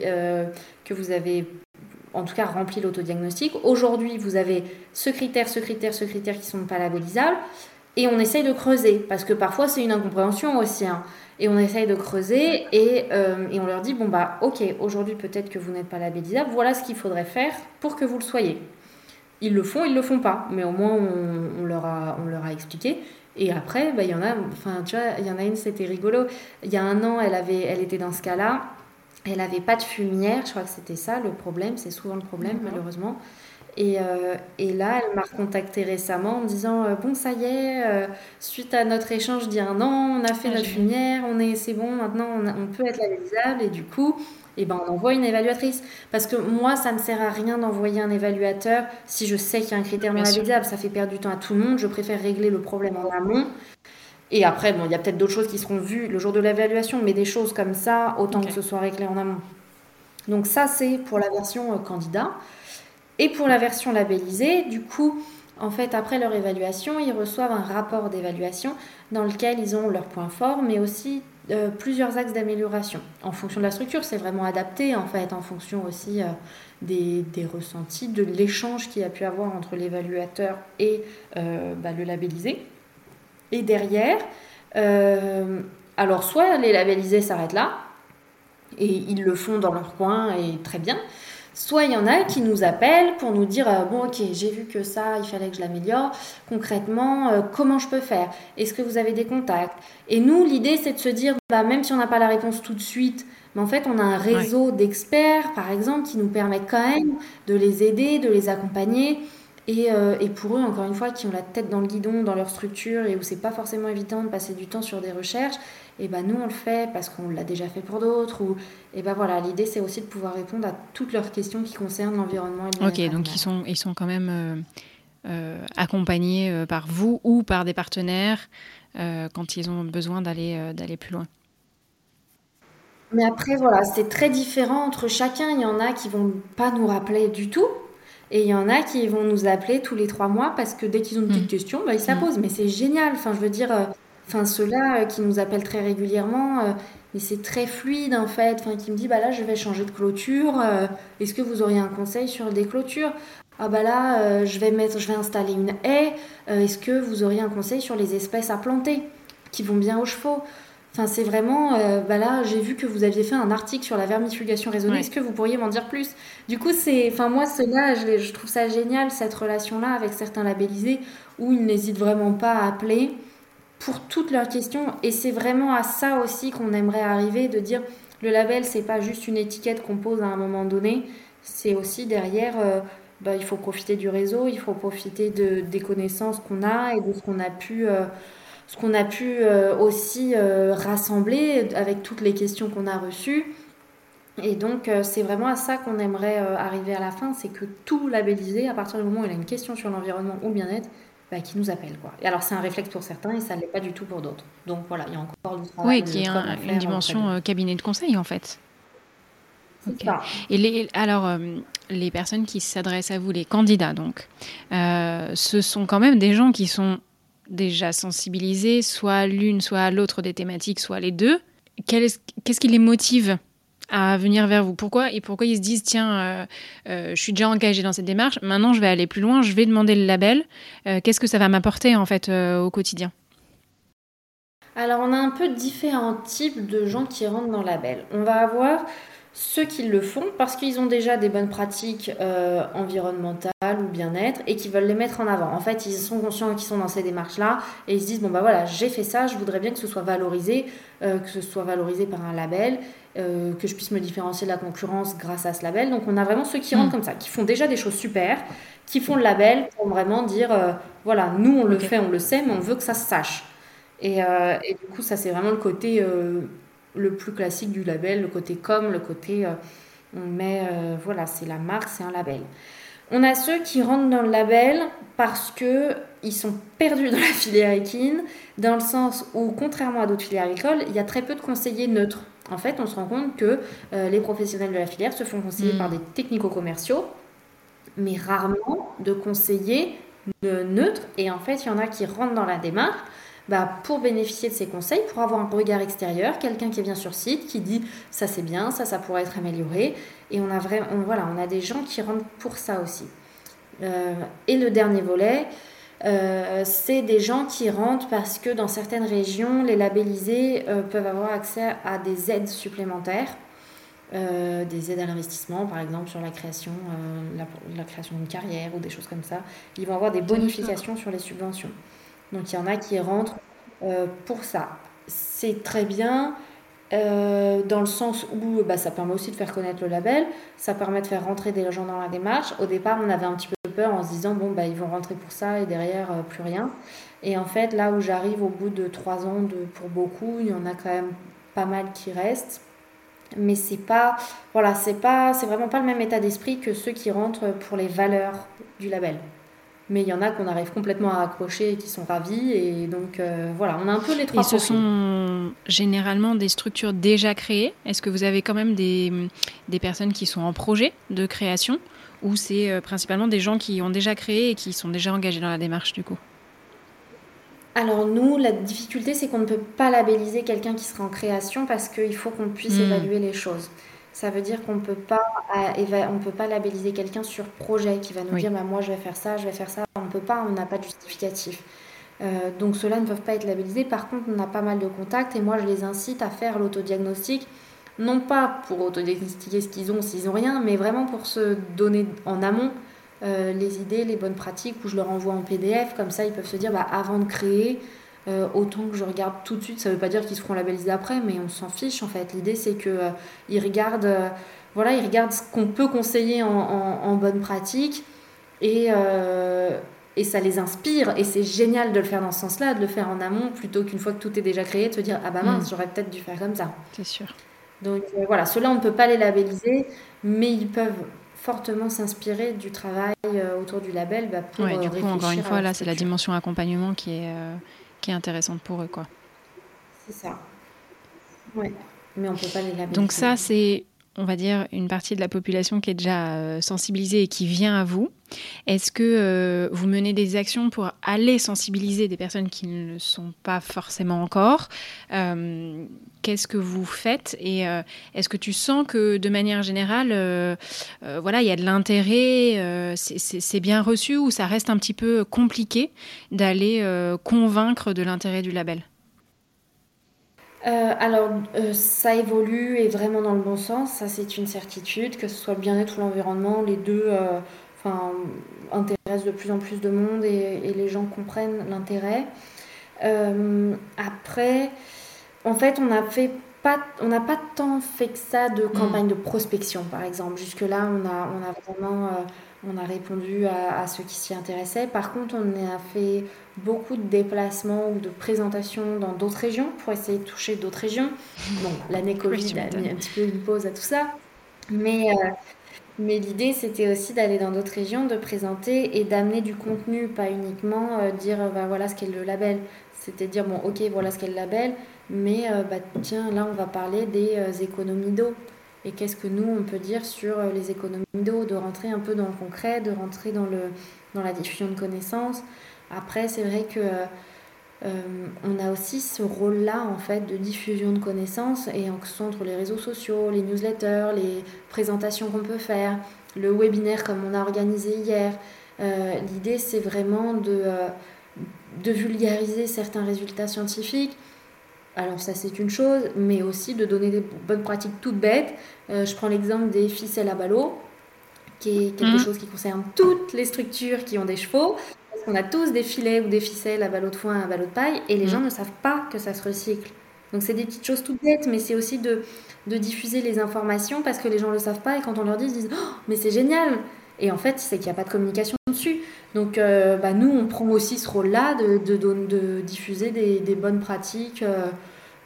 que vous avez en tout cas rempli l'autodiagnostic. Aujourd'hui, vous avez ce critère, ce critère, ce critère qui sont pas labellisables. Et on essaye de creuser, parce que parfois c'est une incompréhension aussi. Hein. Et on essaye de creuser et, euh, et on leur dit, bon bah ok, aujourd'hui peut-être que vous n'êtes pas labellisable, voilà ce qu'il faudrait faire pour que vous le soyez. Ils le font, ils le font pas, mais au moins on, leur, a, on leur a expliqué. Et après, bah, il y en a, enfin tu vois, il y en a une, c'était rigolo. Il y a un an, elle, avait, elle était dans ce cas-là, elle n'avait pas de fumière, je crois que c'était ça le problème, c'est souvent le problème malheureusement. Et, euh, et, là, elle m'a recontacté récemment en disant euh, Bon, ça y est, euh, suite à notre échange d'il y a un an, on a fait ah, notre lumière, on est, c'est bon, maintenant on, peut être labellisable. Et du coup, eh ben, on envoie une évaluatrice. Parce que moi, ça ne sert à rien d'envoyer un évaluateur si je sais qu'il y a un critère non labellisable. Ça fait perdre du temps à tout le monde. Je préfère régler le problème en amont. Et après, bon, il y a peut-être d'autres choses qui seront vues le jour de l'évaluation, mais des choses comme ça, autant que ce soit réglé en amont. Donc, ça, c'est pour la version candidat. Et pour la version labellisée, du coup, en fait, après leur évaluation, ils reçoivent un rapport d'évaluation dans lequel ils ont leurs points forts, mais aussi euh, plusieurs axes d'amélioration. En fonction de la structure, c'est vraiment adapté, en fait, en fonction aussi euh, des, ressentis, de l'échange qu'il y a pu avoir entre l'évaluateur et euh, bah, le labellisé. Et derrière, alors soit les labellisés s'arrêtent là, et ils le font dans leur coin, et très bien, Soit il y en a qui nous appellent pour nous dire euh, bon ok j'ai vu que ça il fallait que je l'améliore. Concrètement euh, comment je peux faire? Est-ce que vous avez des contacts? Et nous l'idée c'est de se dire bah, même si on n'a pas la réponse tout de suite mais en fait on a un réseau d'experts par exemple qui nous permet quand même de les aider de les accompagner et, euh, et, pour eux, encore une fois, qui ont la tête dans le guidon, dans leur structure, et où c'est pas forcément évident de passer du temps sur des recherches, et ben nous on le fait parce qu'on l'a déjà fait pour d'autres. Ou et ben voilà, l'idée c'est aussi de pouvoir répondre à toutes leurs questions qui concernent l'environnement. Et ok, donc ils sont ils sont quand même euh, euh, accompagnés par vous ou par des partenaires quand ils ont besoin d'aller d'aller plus loin. Mais après voilà, c'est très différent entre chacun. Il y en a qui vont pas nous rappeler du tout et il y en a qui vont nous appeler tous les trois mois parce que dès qu'ils ont une petite mmh. question, bah, ils se la mmh. posent. Mais c'est génial. Enfin, je veux dire, euh, enfin, ceux-là euh, qui nous appellent très régulièrement, euh, mais c'est très fluide en fait. Enfin, qui me dit, bah là, je vais changer de clôture. Est-ce que vous auriez un conseil sur des clôtures? Ah bah là, je vais mettre, je vais installer une haie. Est-ce que vous auriez un conseil sur les espèces à planter qui vont bien aux chevaux? Enfin, c'est vraiment, euh, bah là, j'ai vu que vous aviez fait un article sur la vermifugation raisonnée. Est-ce que vous pourriez m'en dire plus? Du coup, c'est, enfin, moi, cela, je, je, trouve ça génial cette relation-là avec certains labellisés où ils n'hésitent vraiment pas à appeler pour toutes leurs questions. Et c'est vraiment à ça aussi qu'on aimerait arriver, de dire le label, c'est pas juste une étiquette qu'on pose à un moment donné. C'est aussi derrière. Euh, bah, il faut profiter du réseau, il faut profiter de, des connaissances qu'on a et de ce qu'on a pu euh, ce qu'on a pu euh, aussi euh, rassembler avec toutes les questions qu'on a reçues. Et donc, euh, c'est vraiment à ça qu'on aimerait arriver à la fin, c'est que tout labellisé, à partir du moment où il a une question sur l'environnement ou le bien-être, bah, qui nous appelle. Quoi. Et alors, c'est un réflexe pour certains et ça ne l'est pas du tout pour d'autres. Donc voilà, il y a encore du travail. Oui, qui est une dimension cabinet de conseil, en fait. Et les, alors, les personnes qui s'adressent à vous, les candidats, donc, ce sont quand même des gens qui sont déjà sensibilisés, soit à l'une, soit à l'autre des thématiques, soit les deux. Qu'est-ce qui les motive à venir vers vous? Pourquoi et pourquoi ils se disent tiens, euh, euh, je suis déjà engagé dans cette démarche, maintenant je vais aller plus loin, je vais demander le label. Euh, qu'est-ce que ça va m'apporter en fait au quotidien? Alors on a un peu différents types de gens qui rentrent dans le label. On va avoir ceux qui le font parce qu'ils ont déjà des bonnes pratiques euh, environnementales ou bien-être et qui veulent les mettre en avant. En fait, ils sont conscients qu'ils sont dans ces démarches-là et ils se disent bon bah voilà, j'ai fait ça, je voudrais bien que ce soit valorisé, euh, que ce soit valorisé par un label, euh, que je puisse me différencier de la concurrence grâce à ce label. Donc on a vraiment ceux qui rentrent mm. comme ça, qui font déjà des choses super, qui font le label pour vraiment dire voilà, nous on le fait, on le sait, mais on veut que ça se sache. Et, et du coup, ça c'est vraiment le côté le plus classique du label, le côté com, le côté euh, on met, euh, voilà, c'est la marque, c'est un label. On a ceux qui rentrent dans le label parce que ils sont perdus dans la filière équine, dans le sens où, contrairement à d'autres filières agricoles, il y a très peu de conseillers neutres. En fait, on se rend compte que euh, les professionnels de la filière se font conseiller par hmm. des technico-commerciaux, mais rarement de conseillers neutres. Et en fait, il y en a qui rentrent dans la démarche bah, pour bénéficier de ces conseils, pour avoir un regard extérieur, quelqu'un qui vient sur site, qui dit ça c'est bien, ça ça pourrait être amélioré. Et on a, vraiment, voilà, on a des gens qui rentrent pour ça aussi. Euh, et le dernier volet, c'est des gens qui rentrent parce que dans certaines régions, les labellisés peuvent avoir accès à des aides supplémentaires. des aides à l'investissement, par exemple sur la création, la, création d'une carrière ou des choses comme ça. Ils vont avoir des bonifications sur les subventions. Donc il y en a qui rentrent pour ça. C'est très bien. Euh, dans le sens où bah, ça permet aussi de faire connaître le label, ça permet de faire rentrer des gens dans la démarche. Au départ, on avait un petit peu peur en se disant, bon, bah, ils vont rentrer pour ça et derrière, euh, plus rien. Et en fait, là où j'arrive au bout de trois ans, pour beaucoup, il y en a quand même pas mal qui restent. Mais c'est pas, voilà, c'est pas, c'est vraiment pas le même état d'esprit que ceux qui rentrent pour les valeurs du label mais il y en a qu'on arrive complètement à accrocher et qui sont ravis. Et donc euh, voilà, on a un peu les trois. Et ce sont généralement des structures déjà créées. Est-ce que vous avez quand même des, des personnes qui sont en projet de création ou c'est euh, principalement des gens qui ont déjà créé et qui sont déjà engagés dans la démarche du coup? Alors nous, la difficulté, c'est qu'on ne peut pas labelliser quelqu'un qui sera en création parce qu'il faut qu'on puisse hmm. évaluer les choses. Ça veut dire qu'on ne peut pas on peut pas labelliser quelqu'un sur projet qui va nous dire bah, moi je vais faire ça, je vais faire ça. On ne peut pas, on n'a pas de justificatif. Euh, donc ceux-là ne peuvent pas être labellisés. Par contre, on a pas mal de contacts et moi je les incite à faire l'autodiagnostic, non pas pour autodiagnostiquer ce qu'ils ont s'ils ont rien, mais vraiment pour se donner en amont euh, les idées, les bonnes pratiques, où je leur envoie en PDF, comme ça ils peuvent se dire bah, avant de créer, euh, autant que je regarde tout de suite. Ça ne veut pas dire qu'ils se feront labelliser après, mais on s'en fiche en fait. L'idée c'est qu'ils euh, regardent, euh, voilà, ils regardent ce qu'on peut conseiller en, bonne pratique et, et ça les inspire. Et c'est génial de le faire dans ce sens-là, de le faire en amont plutôt qu'une fois que tout est déjà créé, de se dire ah bah mince, mm. j'aurais peut-être dû faire comme ça. C'est sûr. Donc voilà, ceux-là on ne peut pas les labelliser, mais ils peuvent fortement s'inspirer du travail autour du label bah, pour du coup, encore une fois, là, c'est la dimension accompagnement qui est, qui est intéressante pour eux. quoi. C'est ça. Ouais. Mais on peut pas les labelliser. Donc ça, c'est, on va dire, une partie de la population qui est déjà euh, sensibilisée et qui vient à vous. Est-ce que euh, vous menez des actions pour aller sensibiliser des personnes qui ne le sont pas forcément encore? Euh, Qu'est-ce que vous faites? Et est-ce que tu sens que de manière générale, voilà, il y a de l'intérêt, c'est bien reçu ou ça reste un petit peu compliqué d'aller convaincre de l'intérêt du label? Euh, alors, euh, ça évolue et vraiment dans le bon sens, ça c'est une certitude, que ce soit le bien-être ou l'environnement, les deux euh, intéressent de plus en plus de monde et, les gens comprennent l'intérêt. après, en fait, on n'a fait pas, on n'a pas tant fait que ça de campagne de prospection, par exemple. Jusque-là, on a, on a vraiment on a répondu à, ceux qui s'y intéressaient. Par contre, on a fait beaucoup de déplacements ou de présentations dans d'autres régions pour essayer de toucher d'autres régions. Bon, l'année Covid a mis un petit peu une pause à tout ça. Mais, euh, mais l'idée, c'était aussi d'aller dans d'autres régions, de présenter et d'amener du contenu, pas uniquement euh, dire bah, voilà ce qu'est le label. C'était dire bon, ok, voilà ce qu'est le label, mais euh, bah, tiens, là, on va parler des économies d'eau et qu'est-ce que nous, on peut dire sur euh, les économies d'eau, de rentrer un peu dans le concret, de rentrer dans, le, dans la diffusion de connaissances. Après, c'est vrai que euh, on a aussi ce rôle-là en fait de diffusion de connaissances et en entre les réseaux sociaux, les newsletters, les présentations qu'on peut faire, le webinaire comme on a organisé hier. Euh, l'idée c'est vraiment de, de vulgariser certains résultats scientifiques, alors ça c'est une chose, mais aussi de donner des bonnes pratiques toutes bêtes. Euh, je prends l'exemple des ficelles à ballots, qui est quelque mhm. chose qui concerne toutes les structures qui ont des chevaux. Parce qu'on a tous des filets ou des ficelles à ballots de foin, à ballots de paille, et les mhm. gens ne savent pas que ça se recycle. Donc c'est des petites choses toutes bêtes, mais c'est aussi de, de, diffuser les informations parce que les gens ne le savent pas, et quand on leur dit, ils disent oh, mais c'est génial Et en fait, c'est qu'il n'y a pas de communication dessus. Donc, euh, bah, nous, on prend aussi ce rôle-là de, de, de, diffuser des, des bonnes pratiques euh,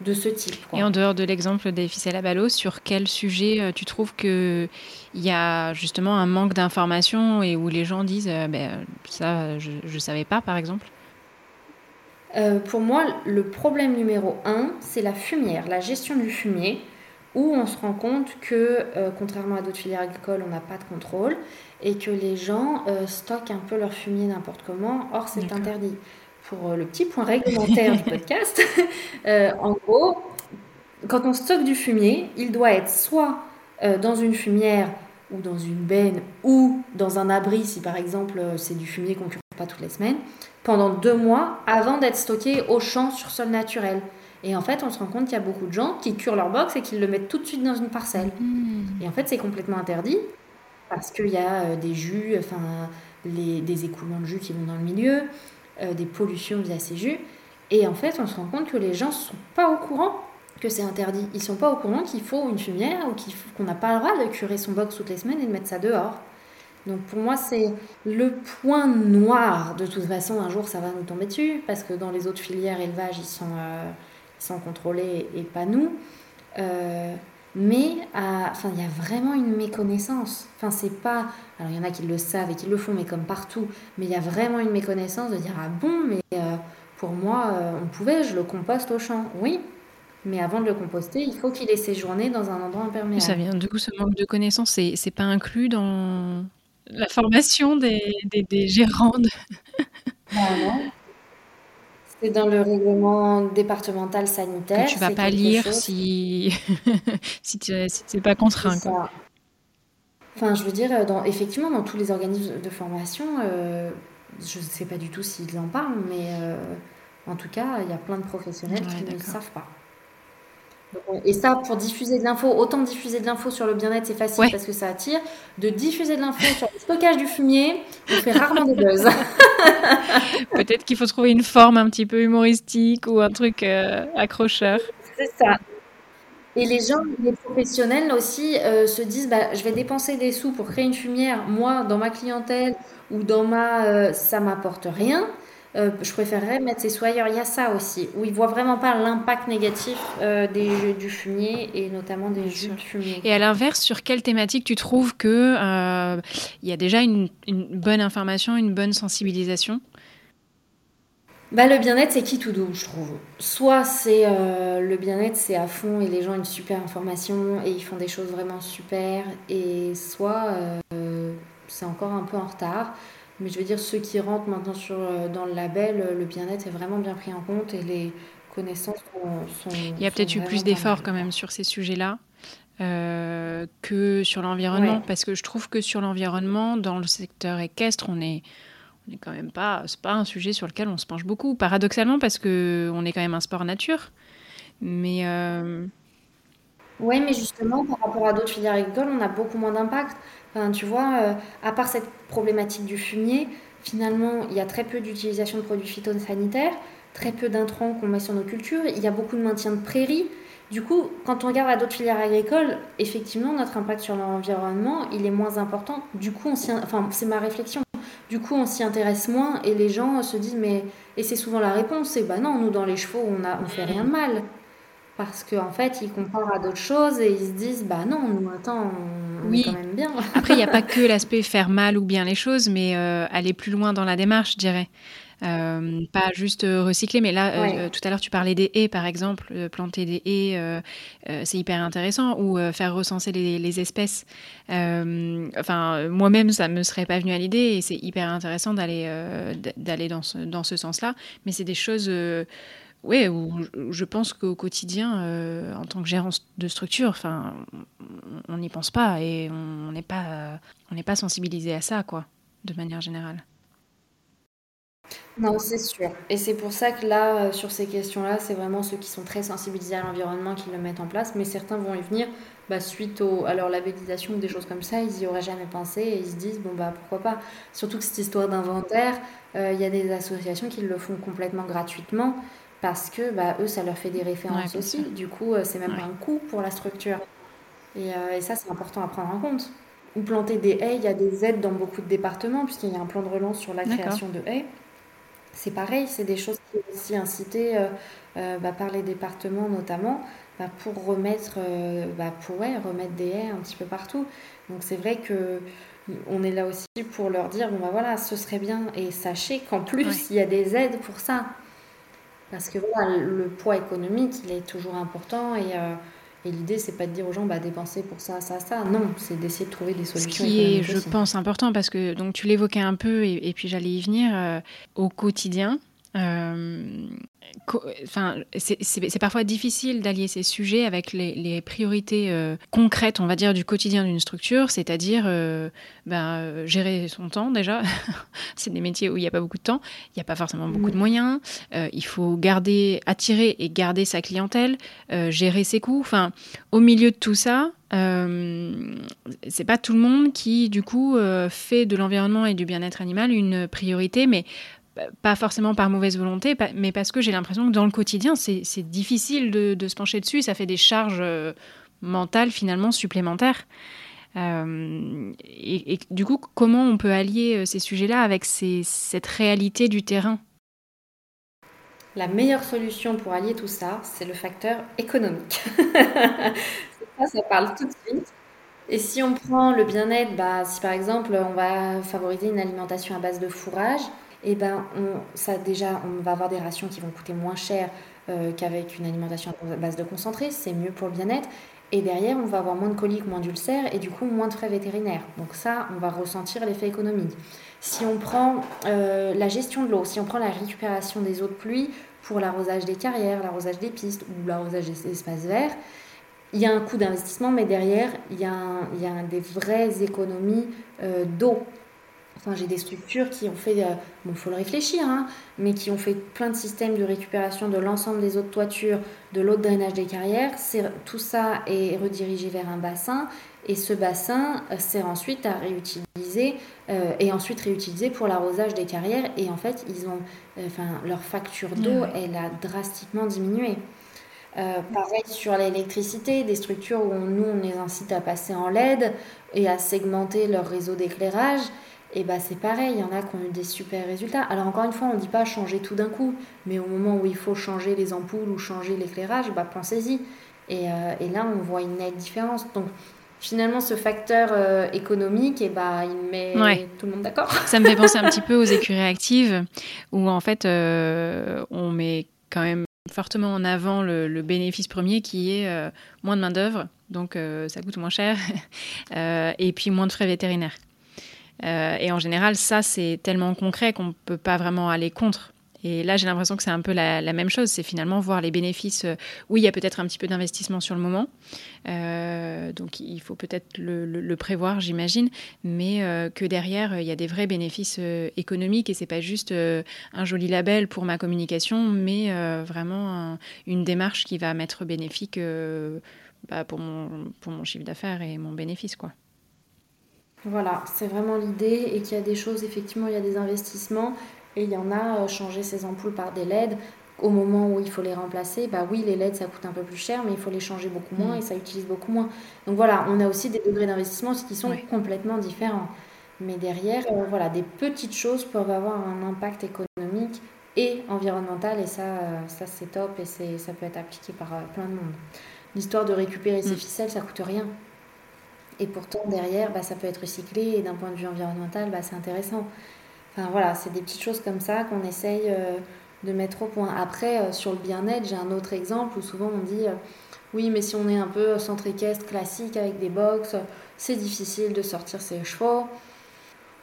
de ce type. Et en dehors de l'exemple des ficelles à ballots, sur quel sujet euh, tu trouves qu'il y a justement un manque d'information et où les gens disent ben, ça, je ne savais pas, par exemple? Pour moi, le problème numéro un, c'est la fumière, la gestion du fumier où on se rend compte que, contrairement à d'autres filières agricoles, on n'a pas de contrôle et que les gens euh, stockent un peu leur fumier n'importe comment. Or, c'est interdit. Pour euh, le petit point réglementaire du podcast, euh, en gros, quand on stocke du fumier, il doit être soit dans une fumière ou dans une benne ou dans un abri, si par exemple c'est du fumier qu'on pas toutes les semaines, pendant deux mois avant d'être stockés au champ sur sol naturel. Et en fait, on se rend compte qu'il y a beaucoup de gens qui curent leur box et qui le mettent tout de suite dans une parcelle. Mmh. Et en fait, c'est complètement interdit parce qu'il y a euh, des jus, enfin, des écoulements de jus qui vont dans le milieu, euh, des pollutions via ces jus. Et en fait, on se rend compte que les gens ne sont pas au courant que c'est interdit. Ils sont pas au courant qu'il faut une fumière ou qu'on n'a pas le droit de curer son box toutes les semaines et de mettre ça dehors. Donc pour moi, c'est le point noir. De toute façon, un jour, ça va nous tomber dessus parce que dans les autres filières élevage, ils sont, euh, sont contrôlés et pas nous. Mais enfin, il y a vraiment une méconnaissance. Enfin, c'est pas. Alors, il y en a qui le savent et qui le font, mais comme partout. Mais il y a vraiment une méconnaissance de dire Ah bon, mais euh, pour moi, on pouvait, je le composte au champ. Oui, mais avant de le composter, il faut qu'il ait séjourné dans un endroit imperméable. Ça vient, du coup, ce manque de connaissances, c'est, c'est pas inclus dans la formation des, des, gérants non. C'est dans le règlement départemental sanitaire. Que tu vas pas lire si, si tu n'es pas contraint. Quoi. Enfin, je veux dire, dans, effectivement, dans tous les organismes de formation, euh, je ne sais pas du tout s'ils en parlent, mais euh, en tout cas, il y a plein de professionnels qui ne le savent pas. Et ça, pour diffuser de l'info, autant diffuser de l'info sur le bien-être, c'est facile parce que ça attire. De diffuser de l'info sur le stockage du fumier, on fait rarement des buzz. Peut-être qu'il faut trouver une forme un petit peu humoristique ou un truc euh, accrocheur. C'est ça. Et les gens, les professionnels aussi, euh, se disent bah, je vais dépenser des sous pour créer une fumière. Moi, dans ma clientèle ou dans ma. Euh, ça m'apporte rien. Euh, je préférerais mettre ces soyeurs. Il y a ça aussi, où ils voient vraiment pas l'impact négatif euh, des, du fumier et notamment des jus de fumier. Et à l'inverse, sur quelle thématique tu trouves que euh, il y a déjà une, bonne information, une bonne sensibilisation? Bah, le bien-être, c'est qui tout doux, je trouve. Soit c'est le bien-être, c'est à fond et les gens ont une super information et ils font des choses vraiment super, et soit c'est encore un peu en retard. Mais je veux dire, ceux qui rentrent maintenant sur, euh, dans le label, euh, le bien-être est vraiment bien pris en compte et les connaissances sont. Il y a peut-être eu plus d'efforts quand même sur ces sujets-là. Euh, que sur l'environnement parce que je trouve que sur l'environnement dans le secteur équestre on est on est quand même pas c'est pas un sujet sur lequel on se penche beaucoup paradoxalement parce que on est quand même un sport nature mais oui mais justement par rapport à d'autres filières agricoles on a beaucoup moins d'impact tu vois, euh, à part cette problématique du fumier, finalement, il y a très peu d'utilisation de produits phytosanitaires, très peu d'intrants qu'on met sur nos cultures, il y a beaucoup de maintien de prairies. Du coup, quand on regarde à d'autres filières agricoles, effectivement, notre impact sur l'environnement, il est moins important. Du coup, on enfin, c'est ma réflexion. Du coup, on s'y intéresse moins et les gens se disent, mais, et c'est souvent la réponse, c'est, bah non, nous, dans les chevaux, on a, on fait rien de mal. Parce qu'en en fait, ils comparent à d'autres choses et ils se disent, bah non, nous, attends, oui. quand même bien. Après, il n'y a pas que l'aspect faire mal ou bien les choses, mais euh, aller plus loin dans la démarche, je dirais. Euh, pas juste euh, recycler, mais là, tout à l'heure, tu parlais des haies, par exemple. planter des haies, c'est hyper intéressant. Ou faire recenser les, espèces. enfin, moi-même, ça ne me serait pas venu à l'idée et c'est hyper intéressant d'aller d'aller dans ce, dans ce sens-là. Mais c'est des choses oui, je pense qu'au quotidien, euh, en tant que gérant de structure, on n'y pense pas et on n'est pas, pas sensibilisé à ça, quoi, de manière générale. Non, c'est sûr. Et c'est pour ça que là, euh, sur ces questions-là, c'est vraiment ceux qui sont très sensibilisés à l'environnement qui le mettent en place. Mais certains vont y venir bah, suite au, à leur labellisation ou des choses comme ça. Ils n'y auraient jamais pensé et ils se disent, bon, bah pourquoi pas. Surtout que cette histoire d'inventaire, euh, il y a des associations qui le font complètement gratuitement parce que bah, eux, ça leur fait des références aussi. Du coup, euh, c'est même pas un coût pour la structure. Et, euh, et ça, c'est important à prendre en compte. Ou planter des haies, il y a des aides dans beaucoup de départements, puisqu'il y a un plan de relance sur la création de haies. C'est pareil, c'est des choses qui sont aussi incitées euh, bah, par les départements notamment bah, pour remettre, bah, pour, remettre des haies un petit peu partout. Donc c'est vrai que on est là aussi pour leur dire bon bah voilà ce serait bien et sachez qu'en plus il y a des aides pour ça parce que voilà, le poids économique, il est toujours important et, euh, et l'idée, c'est pas de dire aux gens, bah, dépenser pour ça, ça, ça. Non, c'est d'essayer de trouver des solutions. Ce qui est, je pense, important parce que donc tu l'évoquais un peu et, puis j'allais y venir euh, au quotidien. Enfin, c'est parfois difficile d'allier ces sujets avec les, priorités euh, concrètes, on va dire, du quotidien d'une structure, c'est-à-dire euh, ben, euh, gérer son temps déjà. c'est des métiers où il n'y a pas beaucoup de temps, il n'y a pas forcément beaucoup de mm. moyens. il faut garder, attirer et garder sa clientèle, gérer ses coûts. Enfin, au milieu de tout ça, c'est pas tout le monde qui, du coup, fait de l'environnement et du bien-être animal une priorité, mais pas forcément par mauvaise volonté, mais parce que j'ai l'impression que dans le quotidien, c'est difficile de, se pencher dessus, ça fait des charges euh, mentales finalement supplémentaires. Euh, et, du coup, comment on peut allier euh, ces sujets-là avec cette réalité du terrain? La meilleure solution pour allier tout ça, c'est le facteur économique. ça, ça parle tout de suite. Et si on prend le bien-être, bah, si par exemple on va favoriser une alimentation à base de fourrage, eh ben on, déjà, on va avoir des rations qui vont coûter moins cher euh, qu'avec une alimentation à base de concentré, c'est mieux pour le bien-être. Et derrière, on va avoir moins de coliques, moins d'ulcères et du coup moins de frais vétérinaires. Donc ça, on va ressentir l'effet économique. Si on prend euh, la gestion de l'eau, si on prend la récupération des eaux de pluie pour l'arrosage des carrières, l'arrosage des pistes ou l'arrosage des espaces verts, il y a un coût d'investissement, mais derrière, il y a, il y a des vraies économies euh, d'eau. Enfin, j'ai des structures qui ont fait, il euh, faut le réfléchir, hein, mais qui ont fait plein de systèmes de récupération de l'ensemble des eaux de toiture, de l'eau de drainage des carrières. Tout ça est redirigé vers un bassin et ce bassin euh, sert ensuite à réutiliser euh, et ensuite réutilisé pour l'arrosage des carrières. Et en fait, ils ont, enfin, leur facture d'eau, elle a drastiquement diminué. pareil sur l'électricité, des structures où nous on les incite à passer en LED et à segmenter leur réseau d'éclairage. Et bah c'est pareil, il y en a qui ont eu des super résultats. Alors encore une fois, on ne dit pas changer tout d'un coup, mais au moment où il faut changer les ampoules ou changer l'éclairage, bah pensez-y. Et, euh, et, là, on voit une nette différence. Donc finalement, ce facteur euh, économique, et bah, il met tout le monde d'accord. Ça me fait penser un petit peu aux écuries actives, où en fait, euh, on met quand même fortement en avant le, bénéfice premier qui est moins de main-d'œuvre, donc ça coûte moins cher, et puis moins de frais vétérinaires. Euh, et en général, ça, c'est tellement concret qu'on ne peut pas vraiment aller contre. Et là, j'ai l'impression que c'est un peu la, même chose. C'est finalement voir les bénéfices. Euh, oui, il y a peut-être un petit peu d'investissement sur le moment. Euh, donc, il faut peut-être le, prévoir, j'imagine. Mais que derrière, il y a des vrais bénéfices économiques. Et c'est pas juste un joli label pour ma communication, mais vraiment une démarche qui va m'être bénéfique bah, pour, mon, pour mon chiffre d'affaires et mon bénéfice. quoi. Voilà, c'est vraiment l'idée et qu'il y a des choses, effectivement, il y a des investissements et il y en a, euh, changer ces ampoules par des LED au moment où il faut les remplacer, bah oui, les LED ça coûte un peu plus cher, mais il faut les changer beaucoup moins mm. et ça utilise beaucoup moins. Donc voilà, on a aussi des degrés d'investissement qui sont complètement différents. Mais derrière, euh, voilà, des petites choses peuvent avoir un impact économique et environnemental et ça, euh, ça c'est top et ça peut être appliqué par plein de monde. L'histoire de récupérer ces mm. ficelles, ça coûte rien. Et pourtant, derrière, bah, ça peut être recyclé et d'un point de vue environnemental, bah, c'est intéressant. Enfin voilà, c'est des petites choses comme ça qu'on essaye euh, de mettre au point. Après, euh, sur le bien-être, j'ai un autre exemple où souvent on dit euh, oui, mais si on est un peu centre équestre classique avec des box, c'est difficile de sortir ses chevaux.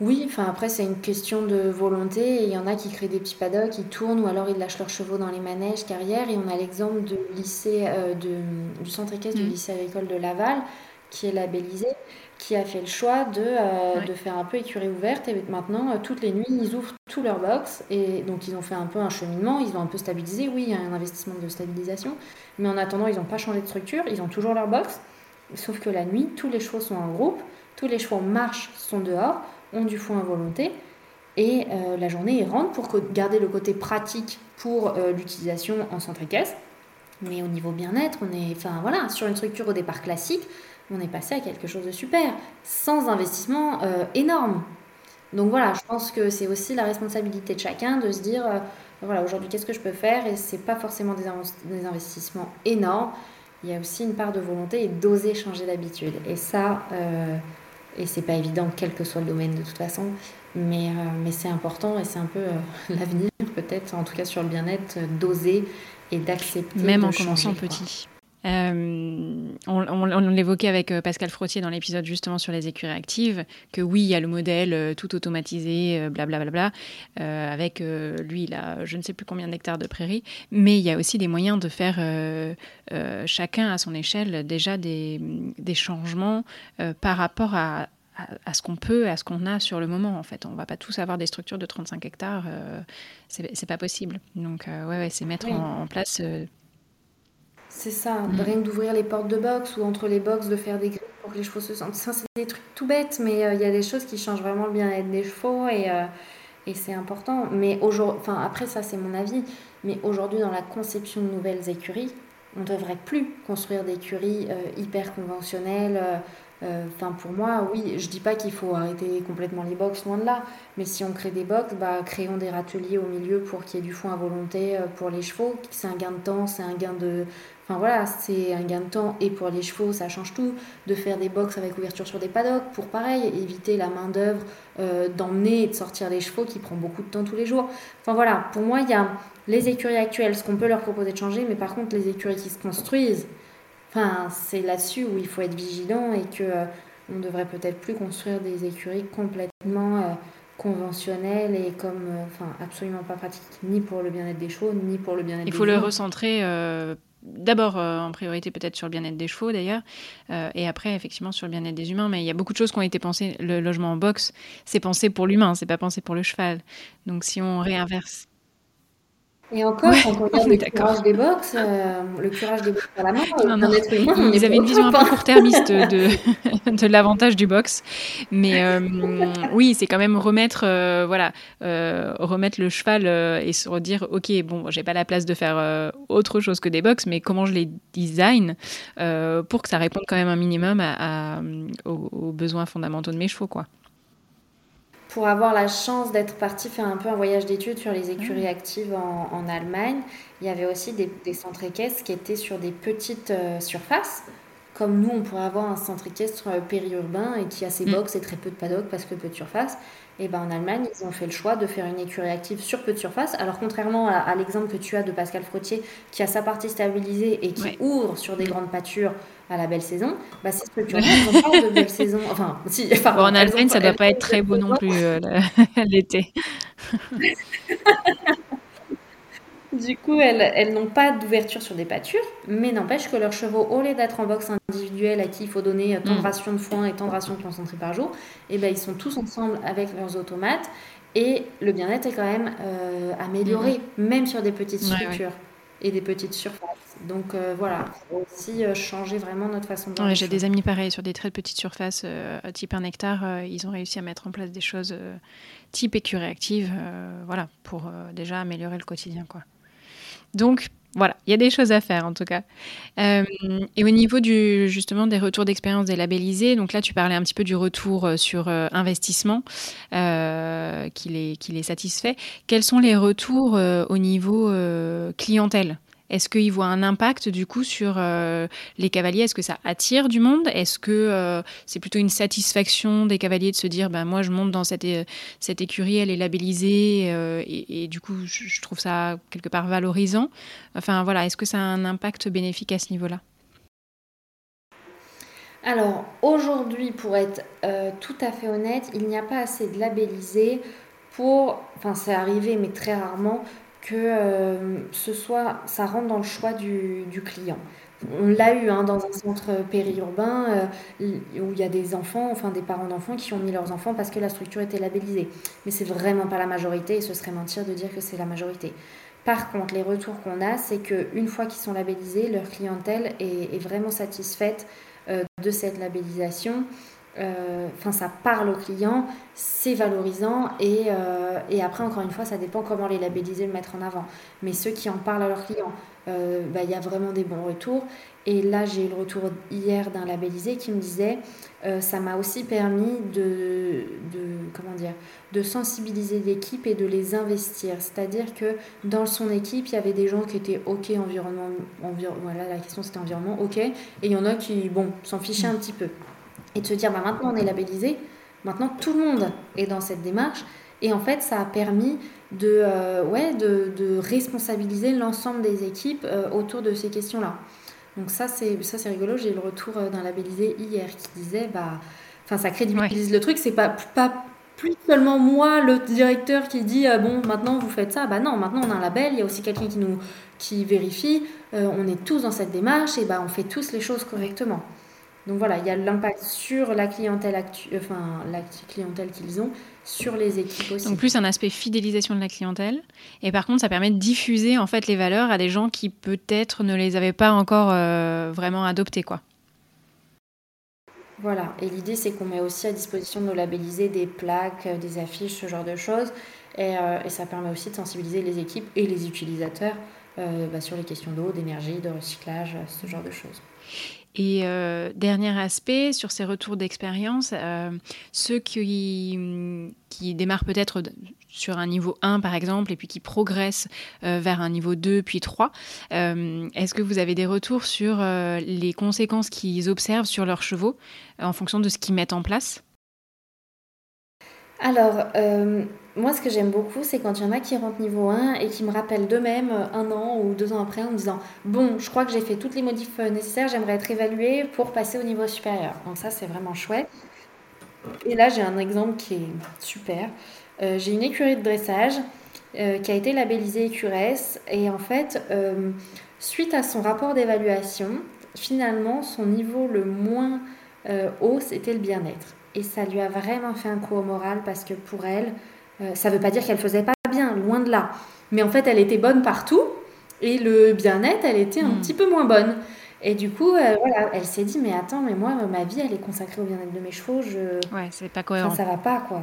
Oui, enfin après c'est une question de volonté. Il y en a qui créent des petits paddocks, qui tournent ou alors ils lâchent leurs chevaux dans les manèges carrière. Et on a l'exemple de lycée, de, du centre équestre du mmh. lycée agricole de Laval qui est labellisé, qui a fait le choix de, euh, de faire un peu écurie ouverte. Et maintenant, euh, toutes les nuits, ils ouvrent tous leurs box. Et donc, ils ont fait un peu un cheminement, ils ont un peu stabilisé. Oui, il y a un investissement de stabilisation. Mais en attendant, ils n'ont pas changé de structure, ils ont toujours leur box. Sauf que la nuit, tous les chevaux sont en groupe, tous les chevaux marchent, sont dehors, ont du foin à volonté. Et euh, la journée, ils rentrent pour garder le côté pratique pour l'utilisation en centre équestre. Mais au niveau bien-être, on est enfin, voilà, sur une structure au départ classique on est passé à quelque chose de super, sans investissement euh, énorme. Donc voilà, je pense que c'est aussi la responsabilité de chacun de se dire, euh, voilà, aujourd'hui, qu'est-ce que je peux faire? Et c'est pas forcément des, investissements énormes. Il y a aussi une part de volonté et d'oser changer d'habitude. Et ça, euh, et c'est pas évident, quel que soit le domaine de toute façon, mais, mais c'est important et c'est un peu l'avenir, peut-être, en tout cas sur le bien-être, d'oser et d'accepter. Même en commençant petit. Euh, on, l'évoquait avec euh, Pascal Frottier dans l'épisode justement sur les écuries actives, que oui, il y a le modèle euh, tout automatisé, blablabla, avec lui, il a je ne sais plus combien d'hectares de prairies, mais il y a aussi des moyens de faire chacun à son échelle déjà des, des changements par rapport à, à, ce qu'on peut, à ce qu'on a sur le moment en fait. On va pas tous avoir des structures de 35 hectares, c'est pas possible. Donc ouais, ouais c'est mettre en, place c'est ça, mm. rien que d'ouvrir les portes de box ou entre les box de faire des grilles pour que les chevaux se sentent. Ça, c'est des trucs tout bêtes, mais euh, il y a des choses qui changent vraiment le bien-être des chevaux et, euh, et c'est important. Mais aujourd'hui, enfin, après, ça, c'est mon avis. Mais aujourd'hui, dans la conception de nouvelles écuries, on ne devrait plus construire d'écuries euh, hyper conventionnelles. Enfin, pour moi, oui, je dis pas qu'il faut arrêter complètement les box, loin de là. Mais si on crée des box, bah, créons des râteliers au milieu pour qu'il y ait du fond à volonté pour les chevaux. C'est un gain de temps, c'est un gain de, Enfin voilà, c'est un gain de temps et pour les chevaux, ça change tout. De faire des box avec ouverture sur des paddocks pour pareil, éviter la main-d'œuvre euh, d'emmener et de sortir les chevaux qui prend beaucoup de temps tous les jours. Enfin voilà, pour moi, il y a les écuries actuelles, ce qu'on peut leur proposer de changer, mais par contre, les écuries qui se construisent, enfin, c'est là-dessus où il faut être vigilant et que euh, on devrait peut-être plus construire des écuries complètement. Euh, conventionnelles et comme enfin absolument pas pratiques ni pour le bien-être des chevaux ni pour le bien-être il faut le recentrer D'abord, euh, en priorité, peut-être sur le bien-être des chevaux, d'ailleurs, euh, et après, effectivement, sur le bien-être des humains. Mais il y a beaucoup de choses qui ont été pensées. Le logement en box, c'est pensé pour l'humain, c'est pas pensé pour le cheval. Donc, si on réinverse et encore, quand on regarde le curage des box, euh, le curage des box à la main, non, non. Être humain, ils avaient une vision un peu court-termiste de, de l'avantage du box. Mais euh, oui, c'est quand même remettre, euh, voilà, remettre le cheval et se redire, ok, bon, j'ai pas la place de faire autre chose que des box, mais comment je les design pour que ça réponde quand même un minimum à, aux, aux, besoins fondamentaux de mes chevaux, quoi pour avoir la chance d'être partie faire un peu un voyage d'études sur les écuries ah. actives en, Allemagne, il y avait aussi des, centres équestres qui étaient sur des petites euh, surfaces. Comme nous, on pourrait avoir un centre équestre euh, périurbain et qui a ses mm. box et très peu de paddock parce que peu de surface. Et ben en Allemagne, ils ont fait le choix de faire une écurie active sur peu de surface. Alors contrairement à, l'exemple que tu as de Pascal Frottier, qui a sa partie stabilisée et qui ouvre sur des grandes pâtures à la belle saison, bah, c'est structuré, ils n'ont pas de belle saison. Enfin, si, enfin, en Allemagne, ça ne doit pas être très beau non plus euh, l'été. Du coup, elles, n'ont pas d'ouverture sur des pâtures, mais n'empêche que leurs chevaux, au lieu d'être en box individuelle à qui il faut donner tant de mm. rations de foin et tant de rations concentrées par jour, et eh ben, ils sont tous ensemble avec leurs automates et le bien-être est quand même euh, amélioré, mm-hmm. même sur des petites structures. Et des petites surfaces. Donc euh, voilà, il faut aussi euh, changer vraiment notre façon de voir. J'ai des amis pareils sur des très petites surfaces, type un hectare, ils ont réussi à mettre en place des choses type écurie active, voilà, pour déjà améliorer le quotidien. quoi. Donc, voilà, il y a des choses à faire en tout cas. Euh, et au niveau du, justement des retours d'expérience des labellisés, donc là tu parlais un petit peu du retour euh, sur euh, investissement qui, les, qui les satisfait. Quels sont les retours au niveau clientèle? Est-ce qu'ils voient un impact du coup sur euh, les cavaliers? Est-ce que ça attire du monde? Est-ce que euh, c'est plutôt une satisfaction des cavaliers de se dire ben, moi je monte dans cette, cette écurie, elle est labellisée euh, et, du coup je, trouve ça quelque part valorisant. Enfin voilà, est-ce que ça a un impact bénéfique à ce niveau-là? Alors aujourd'hui, pour être tout à fait honnête, il n'y a pas assez de labellisés pour, enfin c'est arrivé mais très rarement, que euh, ce soit, ça rentre dans le choix du, client. On l'a eu hein, dans un centre périurbain euh, où il y a des enfants, enfin des parents d'enfants qui ont mis leurs enfants parce que la structure était labellisée. Mais c'est vraiment pas la majorité et ce serait mentir de dire que c'est la majorité. Par contre, les retours qu'on a, c'est qu'une fois qu'ils sont labellisés, leur clientèle est, vraiment satisfaite euh, de cette labellisation. Euh, enfin ça parle au client, c'est valorisant et, euh, et, après encore une fois ça dépend comment les labelliser, le mettre en avant. Mais ceux qui en parlent à leurs clients, euh, bah, il y a vraiment des bons retours. Et là j'ai eu le retour hier d'un labellisé qui me disait ça m'a aussi permis de, de, comment dire, de sensibiliser l'équipe et de les investir. C'est-à-dire que dans son équipe, il y avait des gens qui étaient OK environnement, voilà la question c'était environnement, OK, et il y en a qui bon s'en fichaient un petit peu et de se dire bah, maintenant on est labellisé, maintenant tout le monde est dans cette démarche. Et en fait, ça a permis de, euh, ouais, de, de responsabiliser l'ensemble des équipes euh, autour de ces questions-là. Donc ça, c'est ça c'est rigolo. J'ai eu le retour d'un labellisé hier qui disait, bah, enfin, ça crédibilise le truc. C'est pas, pas plus seulement moi, le directeur, qui dit ah bon, maintenant vous faites ça. Bah non, maintenant on a un label. Il y a aussi quelqu'un qui nous qui vérifie. on est tous dans cette démarche et bah on fait tous les choses correctement. Donc voilà, il y a l'impact sur la clientèle, enfin, la clientèle qu'ils ont, sur les équipes aussi. Donc plus un aspect fidélisation de la clientèle. Et par contre, ça permet de diffuser en fait les valeurs à des gens qui peut-être ne les avaient pas encore euh, vraiment adoptées. Quoi. Voilà, et l'idée c'est qu'on met aussi à disposition de nos labellisés des plaques, euh, des affiches, ce genre de choses. Et, euh, et ça permet aussi de sensibiliser les équipes et les utilisateurs bah, sur les questions d'eau, d'énergie, de recyclage, ce genre de choses. Et euh, dernier aspect, sur ces retours d'expérience, euh, ceux qui, qui démarrent peut-être sur un niveau 1 par exemple, et puis qui progressent euh, vers un niveau 2 puis 3, est-ce que vous avez des retours sur les conséquences qu'ils observent sur leurs chevaux en fonction de ce qu'ils mettent en place? Alors, euh, moi, ce que j'aime beaucoup, c'est quand il y en a qui rentrent niveau 1 et qui me rappellent d'eux-mêmes euh, un an ou deux ans après en me disant Bon, je crois que j'ai fait toutes les modifs euh, nécessaires, j'aimerais être évalué pour passer au niveau supérieur. Donc, ça, c'est vraiment chouette. Et là, j'ai un exemple qui est super. j'ai une écurie de dressage qui a été labellisée Écuresse. Et en fait, suite à son rapport d'évaluation, finalement, son niveau le moins haut, c'était le bien-être et ça lui a vraiment fait un coup au moral parce que pour elle, euh, ça ne veut pas dire qu'elle faisait pas bien, loin de là. Mais en fait, elle était bonne partout et le bien-être, elle était un hmm. petit peu moins bonne. Et du coup, euh, voilà, elle s'est dit, mais attends, mais moi, ma vie, elle est consacrée au bien-être de mes chevaux. Je... Ouais, c'est pas cohérent. Ça, ça va pas, quoi.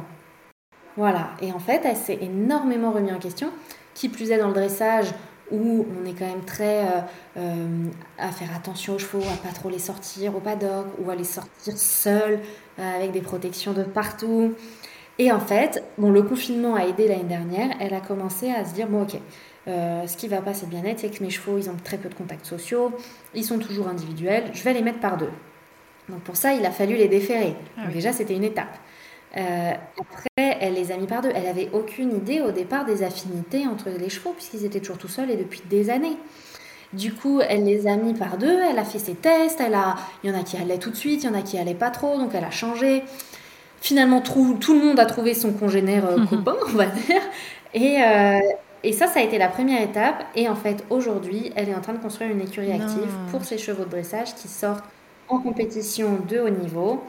Voilà. Et en fait, elle s'est énormément remise en question. Qui plus est dans le dressage, où on est quand même très euh, euh, à faire attention aux chevaux, à pas trop les sortir au paddock ou à les sortir seuls euh, avec des protections de partout. Et en fait, bon, le confinement a aidé l'année dernière. Elle a commencé à se dire bon, ok, ce qui va pas, c'est bien-être, c'est que mes chevaux, ils ont très peu de contacts sociaux, ils sont toujours individuels. Je vais les mettre par deux. Donc pour ça, il a fallu les déférer. Ah déjà, c'était une étape. Euh, après, elle les a mis par deux. Elle avait aucune idée au départ des affinités entre les chevaux, puisqu'ils étaient toujours tout seuls et depuis des années. Du coup, elle les a mis par deux, elle a fait ses tests, elle a... il y en a qui allaient tout de suite, il y en a qui allaient pas trop, donc elle a changé. Finalement, tout, tout le monde a trouvé son congénère euh, copain, on va dire. Et, euh, et, ça, ça a été la première étape. Et en fait, aujourd'hui, elle est en train de construire une écurie active pour ses chevaux de dressage qui sortent en compétition de haut niveau.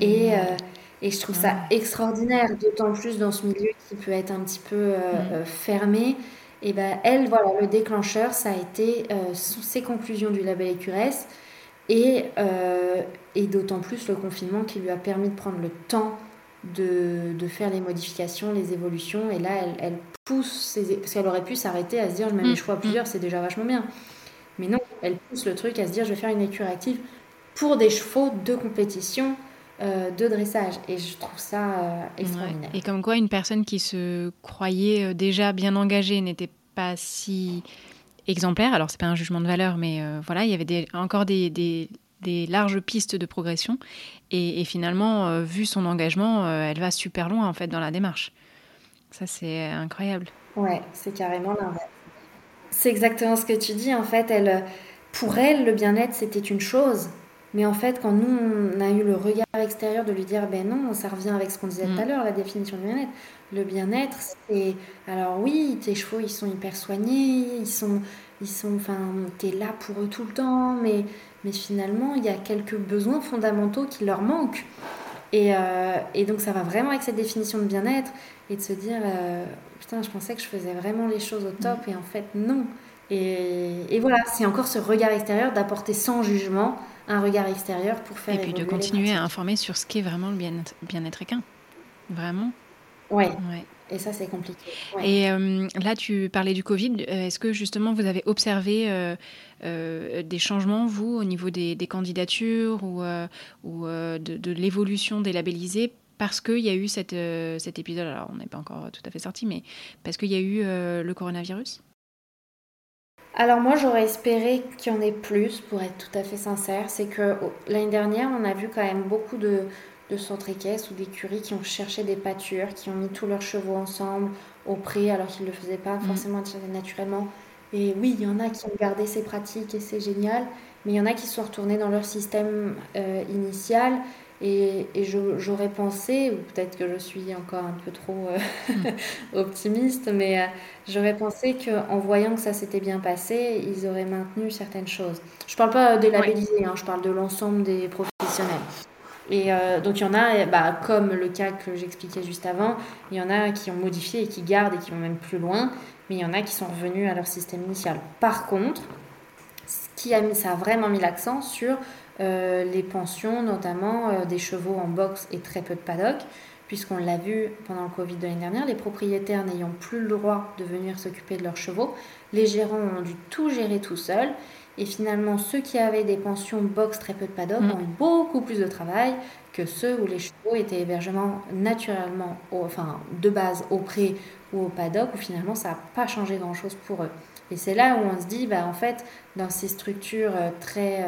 Et, et je trouve ça extraordinaire, d'autant plus dans ce milieu qui peut être un petit peu euh, mm. euh, fermé. Et ben elle, voilà, le déclencheur, ça a été euh, ses conclusions du label Écuresse et, et d'autant plus le confinement qui lui a permis de prendre le temps de, de faire les modifications, les évolutions. Et là, elle, elle pousse, ses, parce qu'elle aurait pu s'arrêter à se dire je mets mes mm. choix à plusieurs, mm. c'est déjà vachement bien. Mais non, elle pousse le truc à se dire je vais faire une écurie active pour des chevaux de compétition euh, de dressage. Et je trouve ça euh, extraordinaire. Et comme quoi, une personne qui se croyait euh, déjà bien engagée n'était pas si exemplaire. Alors, c'est pas un jugement de valeur, mais voilà, il y avait encore des, larges pistes de progression. Et, finalement, vu son engagement, elle va super loin en fait dans la démarche. Ça, c'est incroyable. Ouais, c'est carrément l'inverse. C'est exactement ce que tu dis. En fait, elle, pour elle, le bien-être, c'était une chose. Mais en fait, quand nous, on a eu le regard extérieur de lui dire, ben non, ça revient avec ce qu'on disait tout à mm. l'heure, la définition du bien-être. Le bien-être, c'est. Alors oui, tes chevaux, ils sont hyper soignés, ils sont. Ils sont enfin, t'es là pour eux tout le temps, mais, mais finalement, il y a quelques besoins fondamentaux qui leur manquent. Et, euh, et donc, ça va vraiment avec cette définition de bien-être et de se dire, euh, putain, je pensais que je faisais vraiment les choses au top, mm. et en fait, non. Et, et voilà, c'est encore ce regard extérieur d'apporter sans jugement un regard extérieur pour faire. Et puis de continuer à informer sur ce qu'est vraiment le bien-être bien équin. Vraiment. Ouais. ouais. Et ça, c'est compliqué. Et euh, là, tu parlais du Covid. Euh, est-ce que justement, vous avez observé euh, des changements, vous, au niveau des, candidatures ou, ou de, de l'évolution des labellisés? Parce qu'il y a eu cette, cet épisode, alors on n'est pas encore tout à fait sorti, mais parce qu'il y a eu le coronavirus? Alors moi j'aurais espéré qu'il y en ait plus pour être tout à fait sincère. C'est que oh, l'année dernière on a vu quand même beaucoup de, de centres équestres ou d'écuries qui ont cherché des pâtures, qui ont mis tous leurs chevaux ensemble au pré alors qu'ils ne le faisaient pas mm. forcément naturellement. Et oui, il y en a qui ont gardé ces pratiques et c'est génial. mais il y en a qui sont retournés dans leur système initial et, j'aurais pensé, ou peut-être que je suis encore un peu trop euh, hmm. optimiste, mais euh, j'aurais pensé qu'en voyant que ça s'était bien passé, ils auraient maintenu certaines choses. Je ne parle pas des labellisés, hein, je parle de l'ensemble des professionnels. Et euh, donc il y en a, bah, comme le cas que j'expliquais juste avant, il y en a qui ont modifié et qui gardent et qui vont même plus loin, mais il y en a qui sont revenus à leur système initial. Par contre, ce qui a mis, ça a vraiment mis l'accent sur euh, les pensions, notamment euh, des chevaux en boxe et très peu de paddock, puisqu'on l'a vu pendant le Covid de l'année dernière, les propriétaires n'ayant plus le droit de venir s'occuper de leurs chevaux, les gérants ont dû tout gérer tout seuls. Et finalement, ceux qui avaient des pensions box très peu de paddock mm. ont eu beaucoup plus de travail que ceux où les chevaux étaient hébergement naturellement, enfin de base au pré ou au paddock, où finalement ça n'a pas changé grand-chose pour eux. Et c'est là où on se dit, bah, en fait, dans ces structures euh, très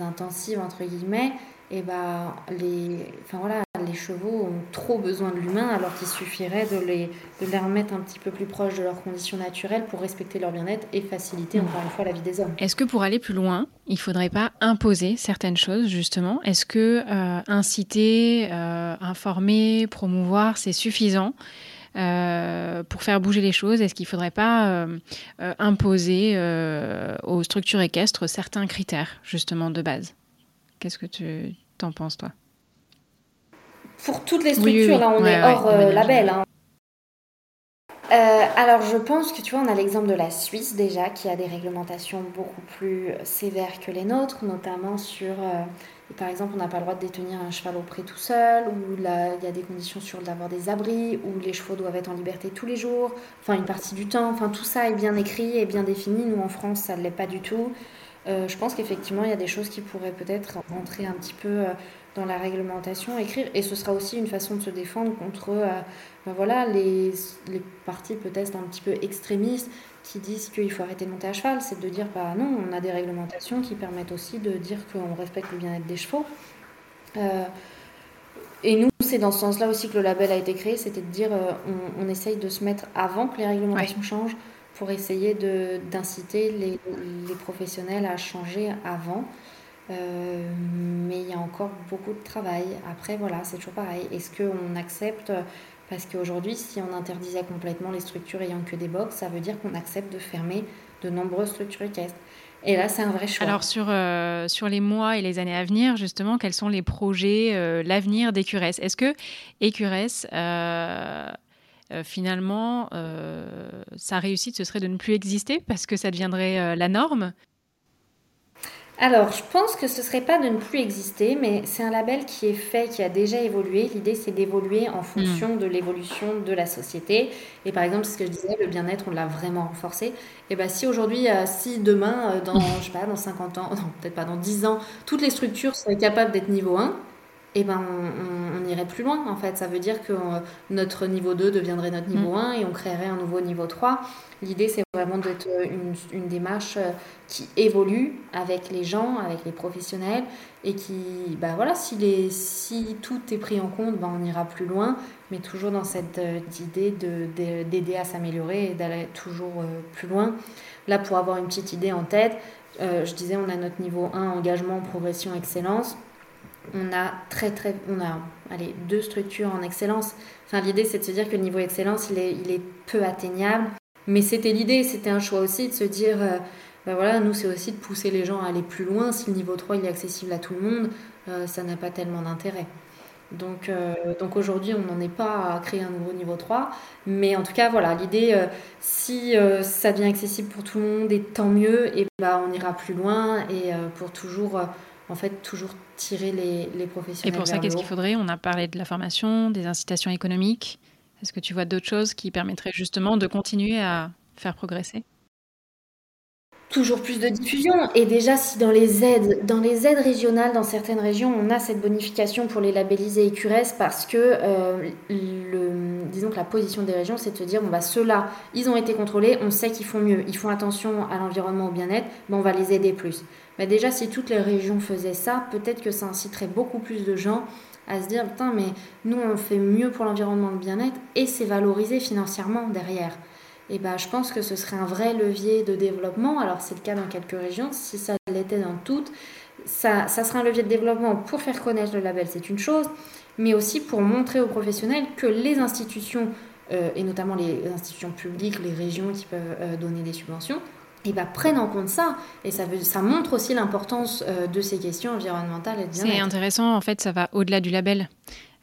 intensives, entre guillemets, et ben, les, enfin, voilà, les chevaux ont trop besoin de l'humain alors qu'il suffirait de les, de les remettre un petit peu plus proches de leurs conditions naturelles pour respecter leur bien-être et faciliter encore une fois la vie des hommes. Est-ce que pour aller plus loin, il ne faudrait pas imposer certaines choses justement? Est-ce que euh, inciter, euh, informer, promouvoir, c'est suffisant? Pour faire bouger les choses Est-ce qu'il ne faudrait pas euh, euh, imposer aux structures équestres certains critères, justement, de base? Qu'est-ce que tu t'en penses, toi? Pour toutes les structures, là, on est hors label. Hein. Alors je pense que tu vois, on a l'exemple de la Suisse déjà, qui a des réglementations beaucoup plus sévères que les nôtres, notamment sur par exemple, on n'a pas le droit de détenir un cheval au pré tout seul, ou il y a des conditions sur d'avoir des abris, où les chevaux doivent être en liberté tous les jours, enfin une partie du temps. Enfin, tout ça est bien écrit et bien défini. Nous, en France, ça ne l'est pas du tout. Euh, je pense qu'effectivement, il y a des choses qui pourraient peut-être rentrer un petit peu euh, dans la réglementation, écrire, et ce sera aussi une façon de se défendre contre euh, ben voilà, les, les partis peut-être un petit peu extrémistes qui disent qu'il faut arrêter de monter à cheval, c'est de dire bah non, on a des réglementations qui permettent aussi de dire qu'on respecte le bien-être des chevaux. Euh, et nous, c'est dans ce sens-là aussi que le label a été créé, c'était de dire euh, on, essaye de se mettre avant que les réglementations changent pour essayer d'inciter les, les, professionnels à changer avant. Euh, mais il y a encore beaucoup de travail. Après, voilà, c'est toujours pareil. Est-ce qu'on accepte parce qu'aujourd'hui, si on interdisait complètement les structures ayant que des box, ça veut dire qu'on accepte de fermer de nombreuses structures équestres. Et là, c'est un vrai choix. Alors, sur, euh, sur les mois et les années à venir, justement, quels sont les projets, euh, l'avenir d'Écurès? Est-ce que Écurès, euh, finalement, sa réussite, ce serait de ne plus exister parce que ça deviendrait la norme? Alors, je pense que ce serait pas de ne plus exister, mais c'est un label qui est fait, qui a déjà évolué. L'idée, c'est d'évoluer en fonction hmm. de l'évolution de la société. Et par exemple, ce que je disais, le bien-être, on l'a vraiment renforcé. Et bien, si aujourd'hui, si demain, euh, dans, je sais pas, dans 50 ans, non, peut-être pas dans 10 ans, toutes les structures seraient capables d'être niveau 1, eh ben, on, irait plus loin en fait. Ça veut dire que euh, notre niveau 2 deviendrait notre niveau 1 mm. et on créerait un nouveau niveau 3. L'idée, c'est vraiment d'être euh, une, une, démarche euh, qui évolue avec les gens, avec les professionnels et qui, bah voilà, si, les, si tout est pris en compte, ben, on ira plus loin, mais toujours dans cette idée d'aider à s'améliorer et d'aller toujours plus loin. Là, pour avoir une petite idée en tête, je disais, on a notre niveau 1, engagement, progression, excellence on a très très on a allez, deux structures en excellence. Enfin l'idée c'est de se dire que le niveau excellence il est, peu atteignable. Mais c'était l'idée, c'était un choix aussi de se dire euh, ben voilà, nous c'est aussi de pousser les gens à aller plus loin. Si le niveau 3 il est accessible à tout le monde, euh, ça n'a pas tellement d'intérêt. Donc, euh, donc aujourd'hui, on n'en est pas à créer un nouveau niveau 3. Mais en tout cas, voilà, l'idée, si ça devient accessible pour tout le monde, et tant mieux, et ben, on ira plus loin et pour toujours en fait, toujours tirer les, les professionnels. Et pour ça, qu'est-ce qu'il faudrait? On a parlé de la formation, des incitations économiques. Est-ce que tu vois d'autres choses qui permettraient justement de continuer à faire progresser? Toujours plus de diffusion. Et déjà, si dans les aides, dans les aides régionales, dans certaines régions, on a cette bonification pour les labellisés EQRS parce que, euh, le, disons que la position des régions, c'est de se dire, bon, bah, ceux-là, ils ont été contrôlés, on sait qu'ils font mieux, ils font attention à l'environnement, au bien-être, on va les aider plus. Mais déjà, si toutes les régions faisaient ça, peut-être que ça inciterait beaucoup plus de gens à se dire, putain, mais nous, on fait mieux pour l'environnement, le bien-être, et c'est valorisé financièrement derrière. et ben, je pense que ce serait un vrai levier de développement. Alors c'est le cas dans quelques régions, si ça l'était dans toutes, ça, ça serait un levier de développement pour faire connaître le label, c'est une chose, mais aussi pour montrer aux professionnels que les institutions, euh, et notamment les institutions publiques, les régions qui peuvent euh, donner des subventions, et ben, prennent en compte ça. Et ça, veut, ça montre aussi l'importance euh, de ces questions environnementales et de C'est intéressant, en fait, ça va au-delà du label.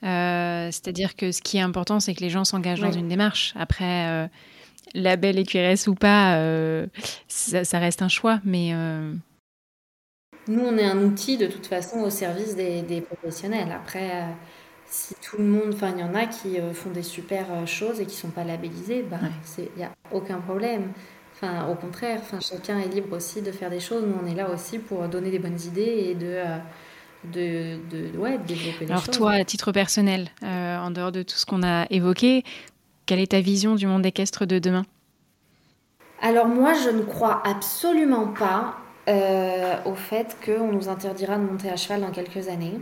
C'est-à-dire que ce qui est important, c'est que les gens s'engagent dans une démarche. Après, label EQRS ou pas, ça, ça, reste un choix, mais nous, on est un outil de toute façon au service des, professionnels. Après, euh, si tout le monde, enfin, il y en a qui euh, font des super euh, choses et qui ne sont pas labellisés, bah, il n'y a aucun problème. Enfin, au contraire, enfin, chacun est libre aussi de faire des choses. Nous, on est là aussi pour donner des bonnes idées et de, de, de, ouais, développer les Alors, toi, à titre personnel, en dehors de tout ce qu'on a évoqué, quelle est ta vision du monde équestre de demain? Alors, moi, je ne crois absolument pas euh, au fait qu'on nous interdira de monter à cheval dans quelques années,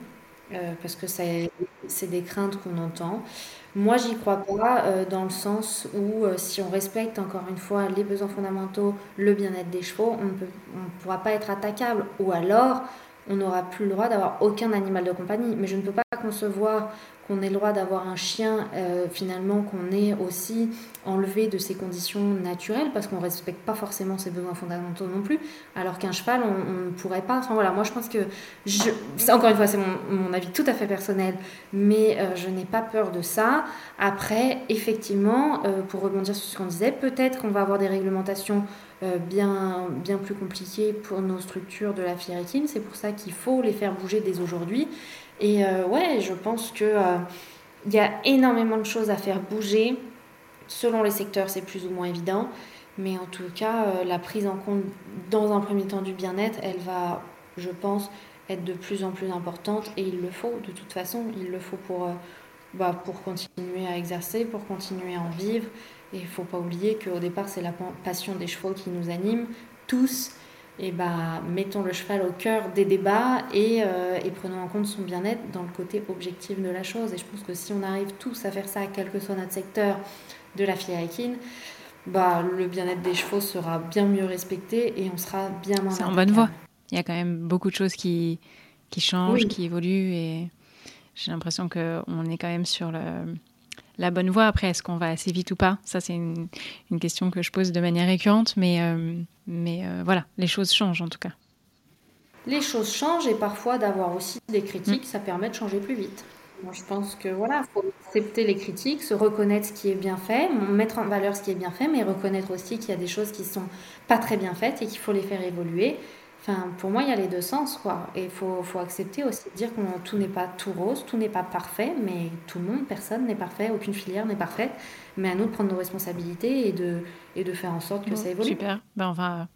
euh, parce que c'est des craintes qu'on entend. Moi, j'y crois pas euh, dans le sens où si on respecte encore une fois les besoins fondamentaux, le bien-être des chevaux, on ne pourra pas être attaquable. Ou alors, on n'aura plus le droit d'avoir aucun animal de compagnie. Mais je ne peux pas concevoir qu'on ait le droit d'avoir un chien, euh, finalement, qu'on ait aussi enlevé de ses conditions naturelles, parce qu'on ne respecte pas forcément ses besoins fondamentaux non plus, alors qu'un cheval, on ne pourrait pas. Enfin voilà, moi je pense que, je, encore une fois, c'est mon, avis tout à fait personnel, mais euh, je n'ai pas peur de ça. Après, effectivement, euh, pour rebondir sur ce qu'on disait, peut-être qu'on va avoir des réglementations bien, plus compliquées pour nos structures de la équine. C'est pour ça qu'il faut les faire bouger dès aujourd'hui. Et euh, ouais, je pense que euh, il y a énormément de choses à faire bouger. Selon les secteurs, c'est plus ou moins évident. Mais en tout cas, euh, la prise en compte dans un premier temps du bien-être, elle va, je pense, être de plus en plus importante. Et il le faut, de toute façon. Il le faut pour, bah, pour continuer à exercer, pour continuer à en vivre. Et il ne faut pas oublier qu'au départ, c'est la passion des chevaux qui nous anime tous et bah, mettons le cheval au cœur des débats et, euh, et prenons en compte son bien-être dans le côté objectif de la chose. Et je pense que si on arrive tous à faire ça, quel que soit notre secteur de la équine, bah, le bien-être des chevaux sera bien mieux respecté et on sera bien moins. C'est en bonne voie. Il y a quand même beaucoup de choses qui, qui changent, qui évoluent et j'ai l'impression qu'on est quand même sur le, la bonne voie. Après, est-ce qu'on va assez vite ou pas? Ça, c'est une, une, question que je pose de manière récurrente, mais, euh, mais euh, voilà, les choses changent en tout cas. Les choses changent et parfois d'avoir aussi des critiques, mm. ça permet de changer plus vite. Moi, je pense que voilà, faut accepter les critiques, se reconnaître ce qui est bien fait, mettre en valeur ce qui est bien fait, mais reconnaître aussi qu'il y a des choses qui sont pas très bien faites et qu'il faut les faire évoluer. Enfin, pour moi, il y a les deux sens, quoi. Et il faut, faut, accepter aussi de dire que tout n'est pas tout rose, tout n'est pas parfait, mais tout le monde, personne n'est parfait, aucune filière n'est parfaite. Mais à nous de prendre nos responsabilités et de, et de faire en sorte que ça évolue. Super. Ben, on, va,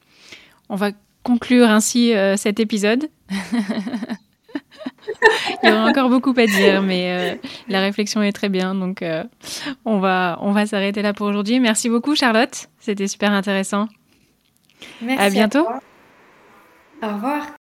on va conclure ainsi euh, cet épisode. il y aura encore beaucoup à dire, mais euh, la réflexion est très bien. Donc, euh, on va, on va s'arrêter là pour aujourd'hui. Merci beaucoup, Charlotte. C'était super intéressant. Merci. À bientôt. Au revoir.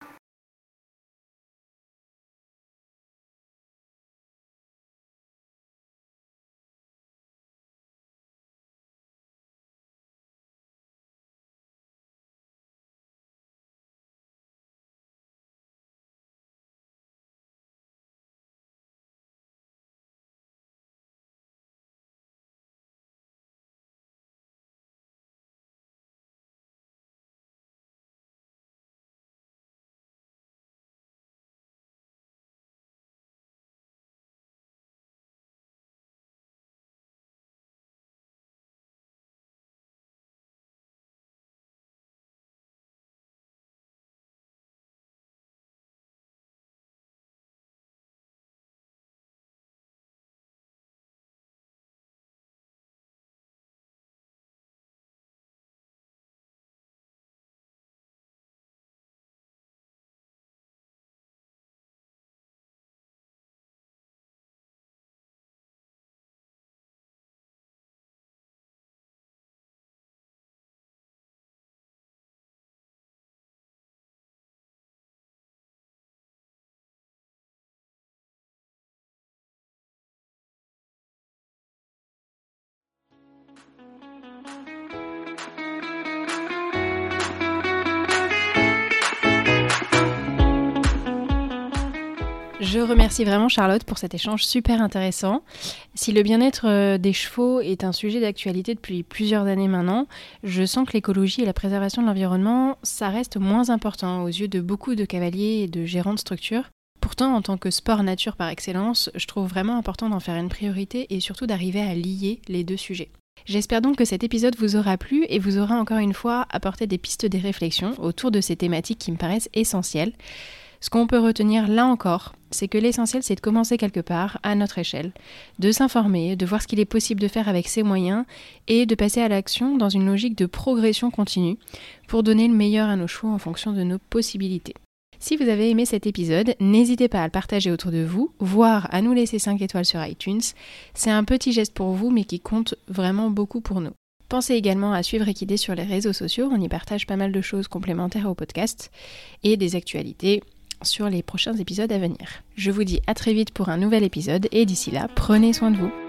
Je remercie vraiment Charlotte pour cet échange super intéressant. Si le bien-être euh, des chevaux est un sujet d'actualité depuis plusieurs années maintenant, je sens que l'écologie et la préservation de l'environnement, ça reste moins important aux yeux de beaucoup de cavaliers et de gérants de structures. Pourtant, en tant que sport nature par excellence, je trouve vraiment important d'en faire une priorité et surtout d'arriver à lier les deux sujets. J'espère donc que cet épisode vous aura plu et vous aura encore une fois apporté des pistes des réflexions autour de ces thématiques qui me paraissent essentielles. Ce qu'on peut retenir là encore, c'est que l'essentiel c'est de commencer quelque part, à notre échelle, de s'informer, de voir ce qu'il est possible de faire avec ses moyens et de passer à l'action dans une logique de progression continue pour donner le meilleur à nos chevaux en fonction de nos possibilités. Si vous avez aimé cet épisode, n'hésitez pas à le partager autour de vous, voire à nous laisser 5 étoiles sur iTunes. C'est un petit geste pour vous mais qui compte vraiment beaucoup pour nous. Pensez également à suivre Equidé sur les réseaux sociaux, on y partage pas mal de choses complémentaires au podcast et des actualités sur les prochains épisodes à venir. Je vous dis à très vite pour un nouvel épisode et d'ici là, prenez soin de vous.